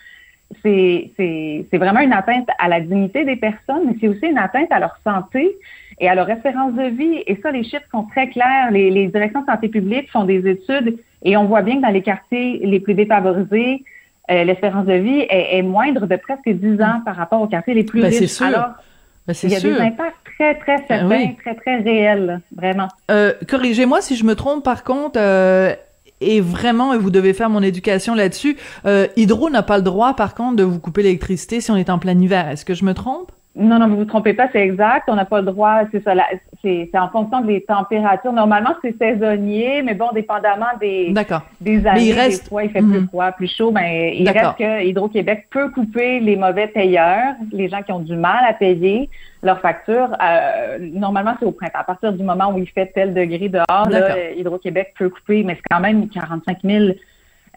C'est, c'est, c'est vraiment une atteinte à la dignité des personnes, mais c'est aussi une atteinte à leur santé et à leur espérance de vie. Et ça, les chiffres sont très clairs. Les, les directions de santé publique font des études et on voit bien que dans les quartiers les plus défavorisés, euh, l'espérance de vie est, moindre de presque 10 ans par rapport aux quartiers les plus ben, riches. Sûr. Alors, ben, il y a des impacts très, très ben certains, très, très réels, vraiment. Euh, Corrigez-moi si je me trompe, par contre, euh, et vraiment, vous devez faire mon éducation là-dessus, euh, Hydro n'a pas le droit, par contre, de vous couper l'électricité si on est en plein hiver. Est-ce que je me trompe? Non, non, vous vous trompez pas, c'est exact. On n'a pas le droit, c'est ça, c'est en fonction des températures. Normalement, c'est saisonnier, mais bon, dépendamment des, des années, il reste... des fois, il fait plus mhm. froid, plus chaud, mais il reste que Hydro-Québec peut couper les mauvais payeurs, les gens qui ont du mal à payer leurs factures. Euh, normalement, c'est au printemps. À partir du moment où il fait tel degré dehors, Hydro-Québec peut couper, mais c'est quand même 45 000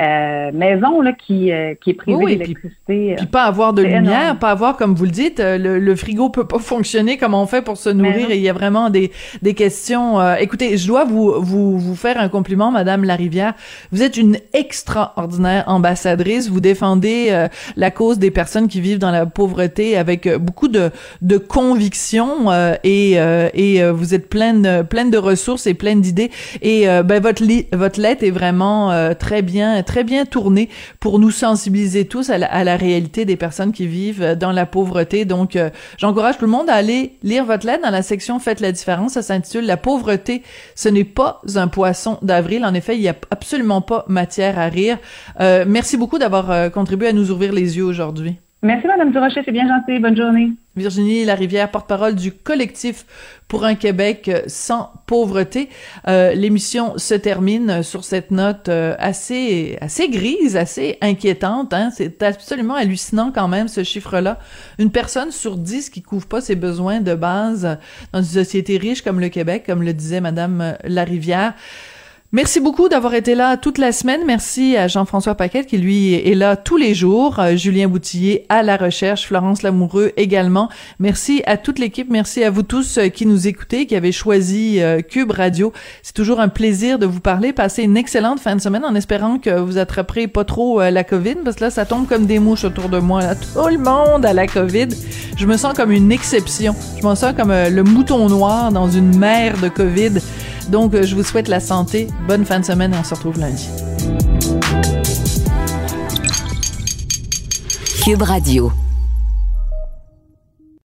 euh, maison là, qui, euh, qui est privée d'électricité. Puis, pas avoir de lumière, pas avoir, comme vous le dites, euh, le, le, frigo peut pas fonctionner comme on fait pour se nourrir. Et il y a vraiment des, des questions. écoutez, je dois vous, vous, vous faire un compliment, Madame Larivière. Vous êtes une extraordinaire ambassadrice. Vous défendez la cause des personnes qui vivent dans la pauvreté avec beaucoup de, de conviction et, et vous êtes pleine, pleine de ressources et pleine d'idées. Et ben, votre, votre lettre est vraiment très bien très bien tourné pour nous sensibiliser tous à la, réalité des personnes qui vivent dans la pauvreté. Donc, euh, j'encourage tout le monde à aller lire votre lettre dans la section Faites la différence. Ça s'intitule La pauvreté, ce n'est pas un poisson d'avril. En effet, il n'y a absolument pas matière à rire. Euh, merci beaucoup d'avoir euh, contribué à nous ouvrir les yeux aujourd'hui. Merci, Madame Durocher. C'est bien gentil. Bonne journée. Virginie Larivière, porte-parole du collectif pour un Québec sans pauvreté. Euh, l'émission se termine sur cette note euh, assez assez grise, assez inquiétante. Hein? C'est absolument hallucinant quand même ce chiffre-là. Une personne sur dix qui couvre pas ses besoins de base dans une société riche comme le Québec, comme le disait Madame Larivière. Merci beaucoup d'avoir été là toute la semaine. Merci à Jean-François Paquette qui lui est là tous les jours. Euh, Julien Boutillier à la recherche, Florence Lamoureux également. Merci à toute l'équipe. Merci à vous tous euh, qui nous écoutez, qui avez choisi euh, Cube Radio. C'est toujours un plaisir de vous parler. Passez une excellente fin de semaine en espérant que vous attraperez pas trop la COVID parce que là, ça tombe comme des mouches autour de moi. Tout le monde a la COVID. Je me sens comme une exception. Je me sens comme le mouton noir dans une mer de COVID. Donc, je vous souhaite la santé. Bonne fin de semaine et on se retrouve lundi. Cube Radio.